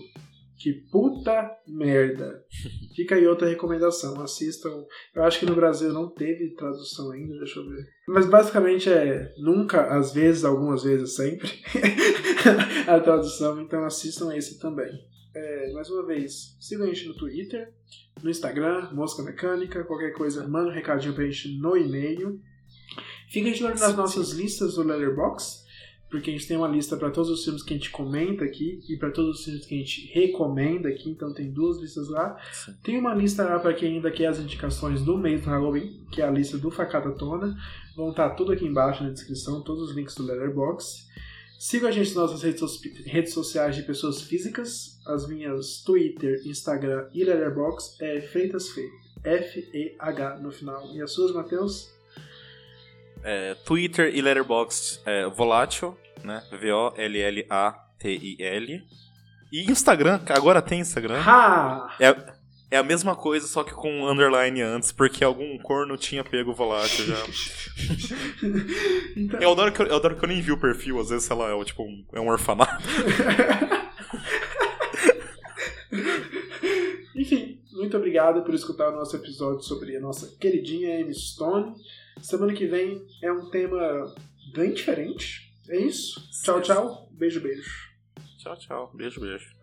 que puta merda. Fica aí outra recomendação, assistam. Eu acho que no Brasil não teve tradução ainda, deixa eu ver. Mas basicamente é nunca, às vezes, algumas vezes, sempre a tradução, então assistam esse também. É, mais uma vez, sigam a gente no Twitter, no Instagram, Mosca Mecânica, qualquer coisa, manda um recadinho pra gente no e-mail. Fica de olho nas nossas listas do Letterboxd, porque a gente tem uma lista para todos os filmes que a gente comenta aqui e para todos os filmes que a gente recomenda aqui, então tem duas listas lá. Sim. Tem uma lista lá para quem ainda quer as indicações do mês do Halloween, que é a lista do Facada Tona. Vão estar tudo aqui embaixo na descrição, todos os links do Letterboxd. Siga a gente nas nossas redes, so- redes sociais de pessoas físicas. As minhas Twitter, Instagram e Letterboxd é FreitasFe. F-E-H no final. E as suas, Matheus? É, Twitter e Letterboxd é Volátil, né? V-O-L-L-A-T-I-L. E Instagram, agora tem Instagram. Ha! É, é a mesma coisa, só que com um underline antes, porque algum corno tinha pego o volátil já. então, Eu adoro, que eu, eu adoro que eu nem vi o perfil, às vezes, sei lá, é, tipo, um, é um orfanato. Enfim, muito obrigado por escutar o nosso episódio sobre a nossa queridinha Amy Stone. Semana que vem é um tema bem diferente. É isso. Tchau, tchau. Beijo, beijo. Tchau, tchau. Beijo, beijo.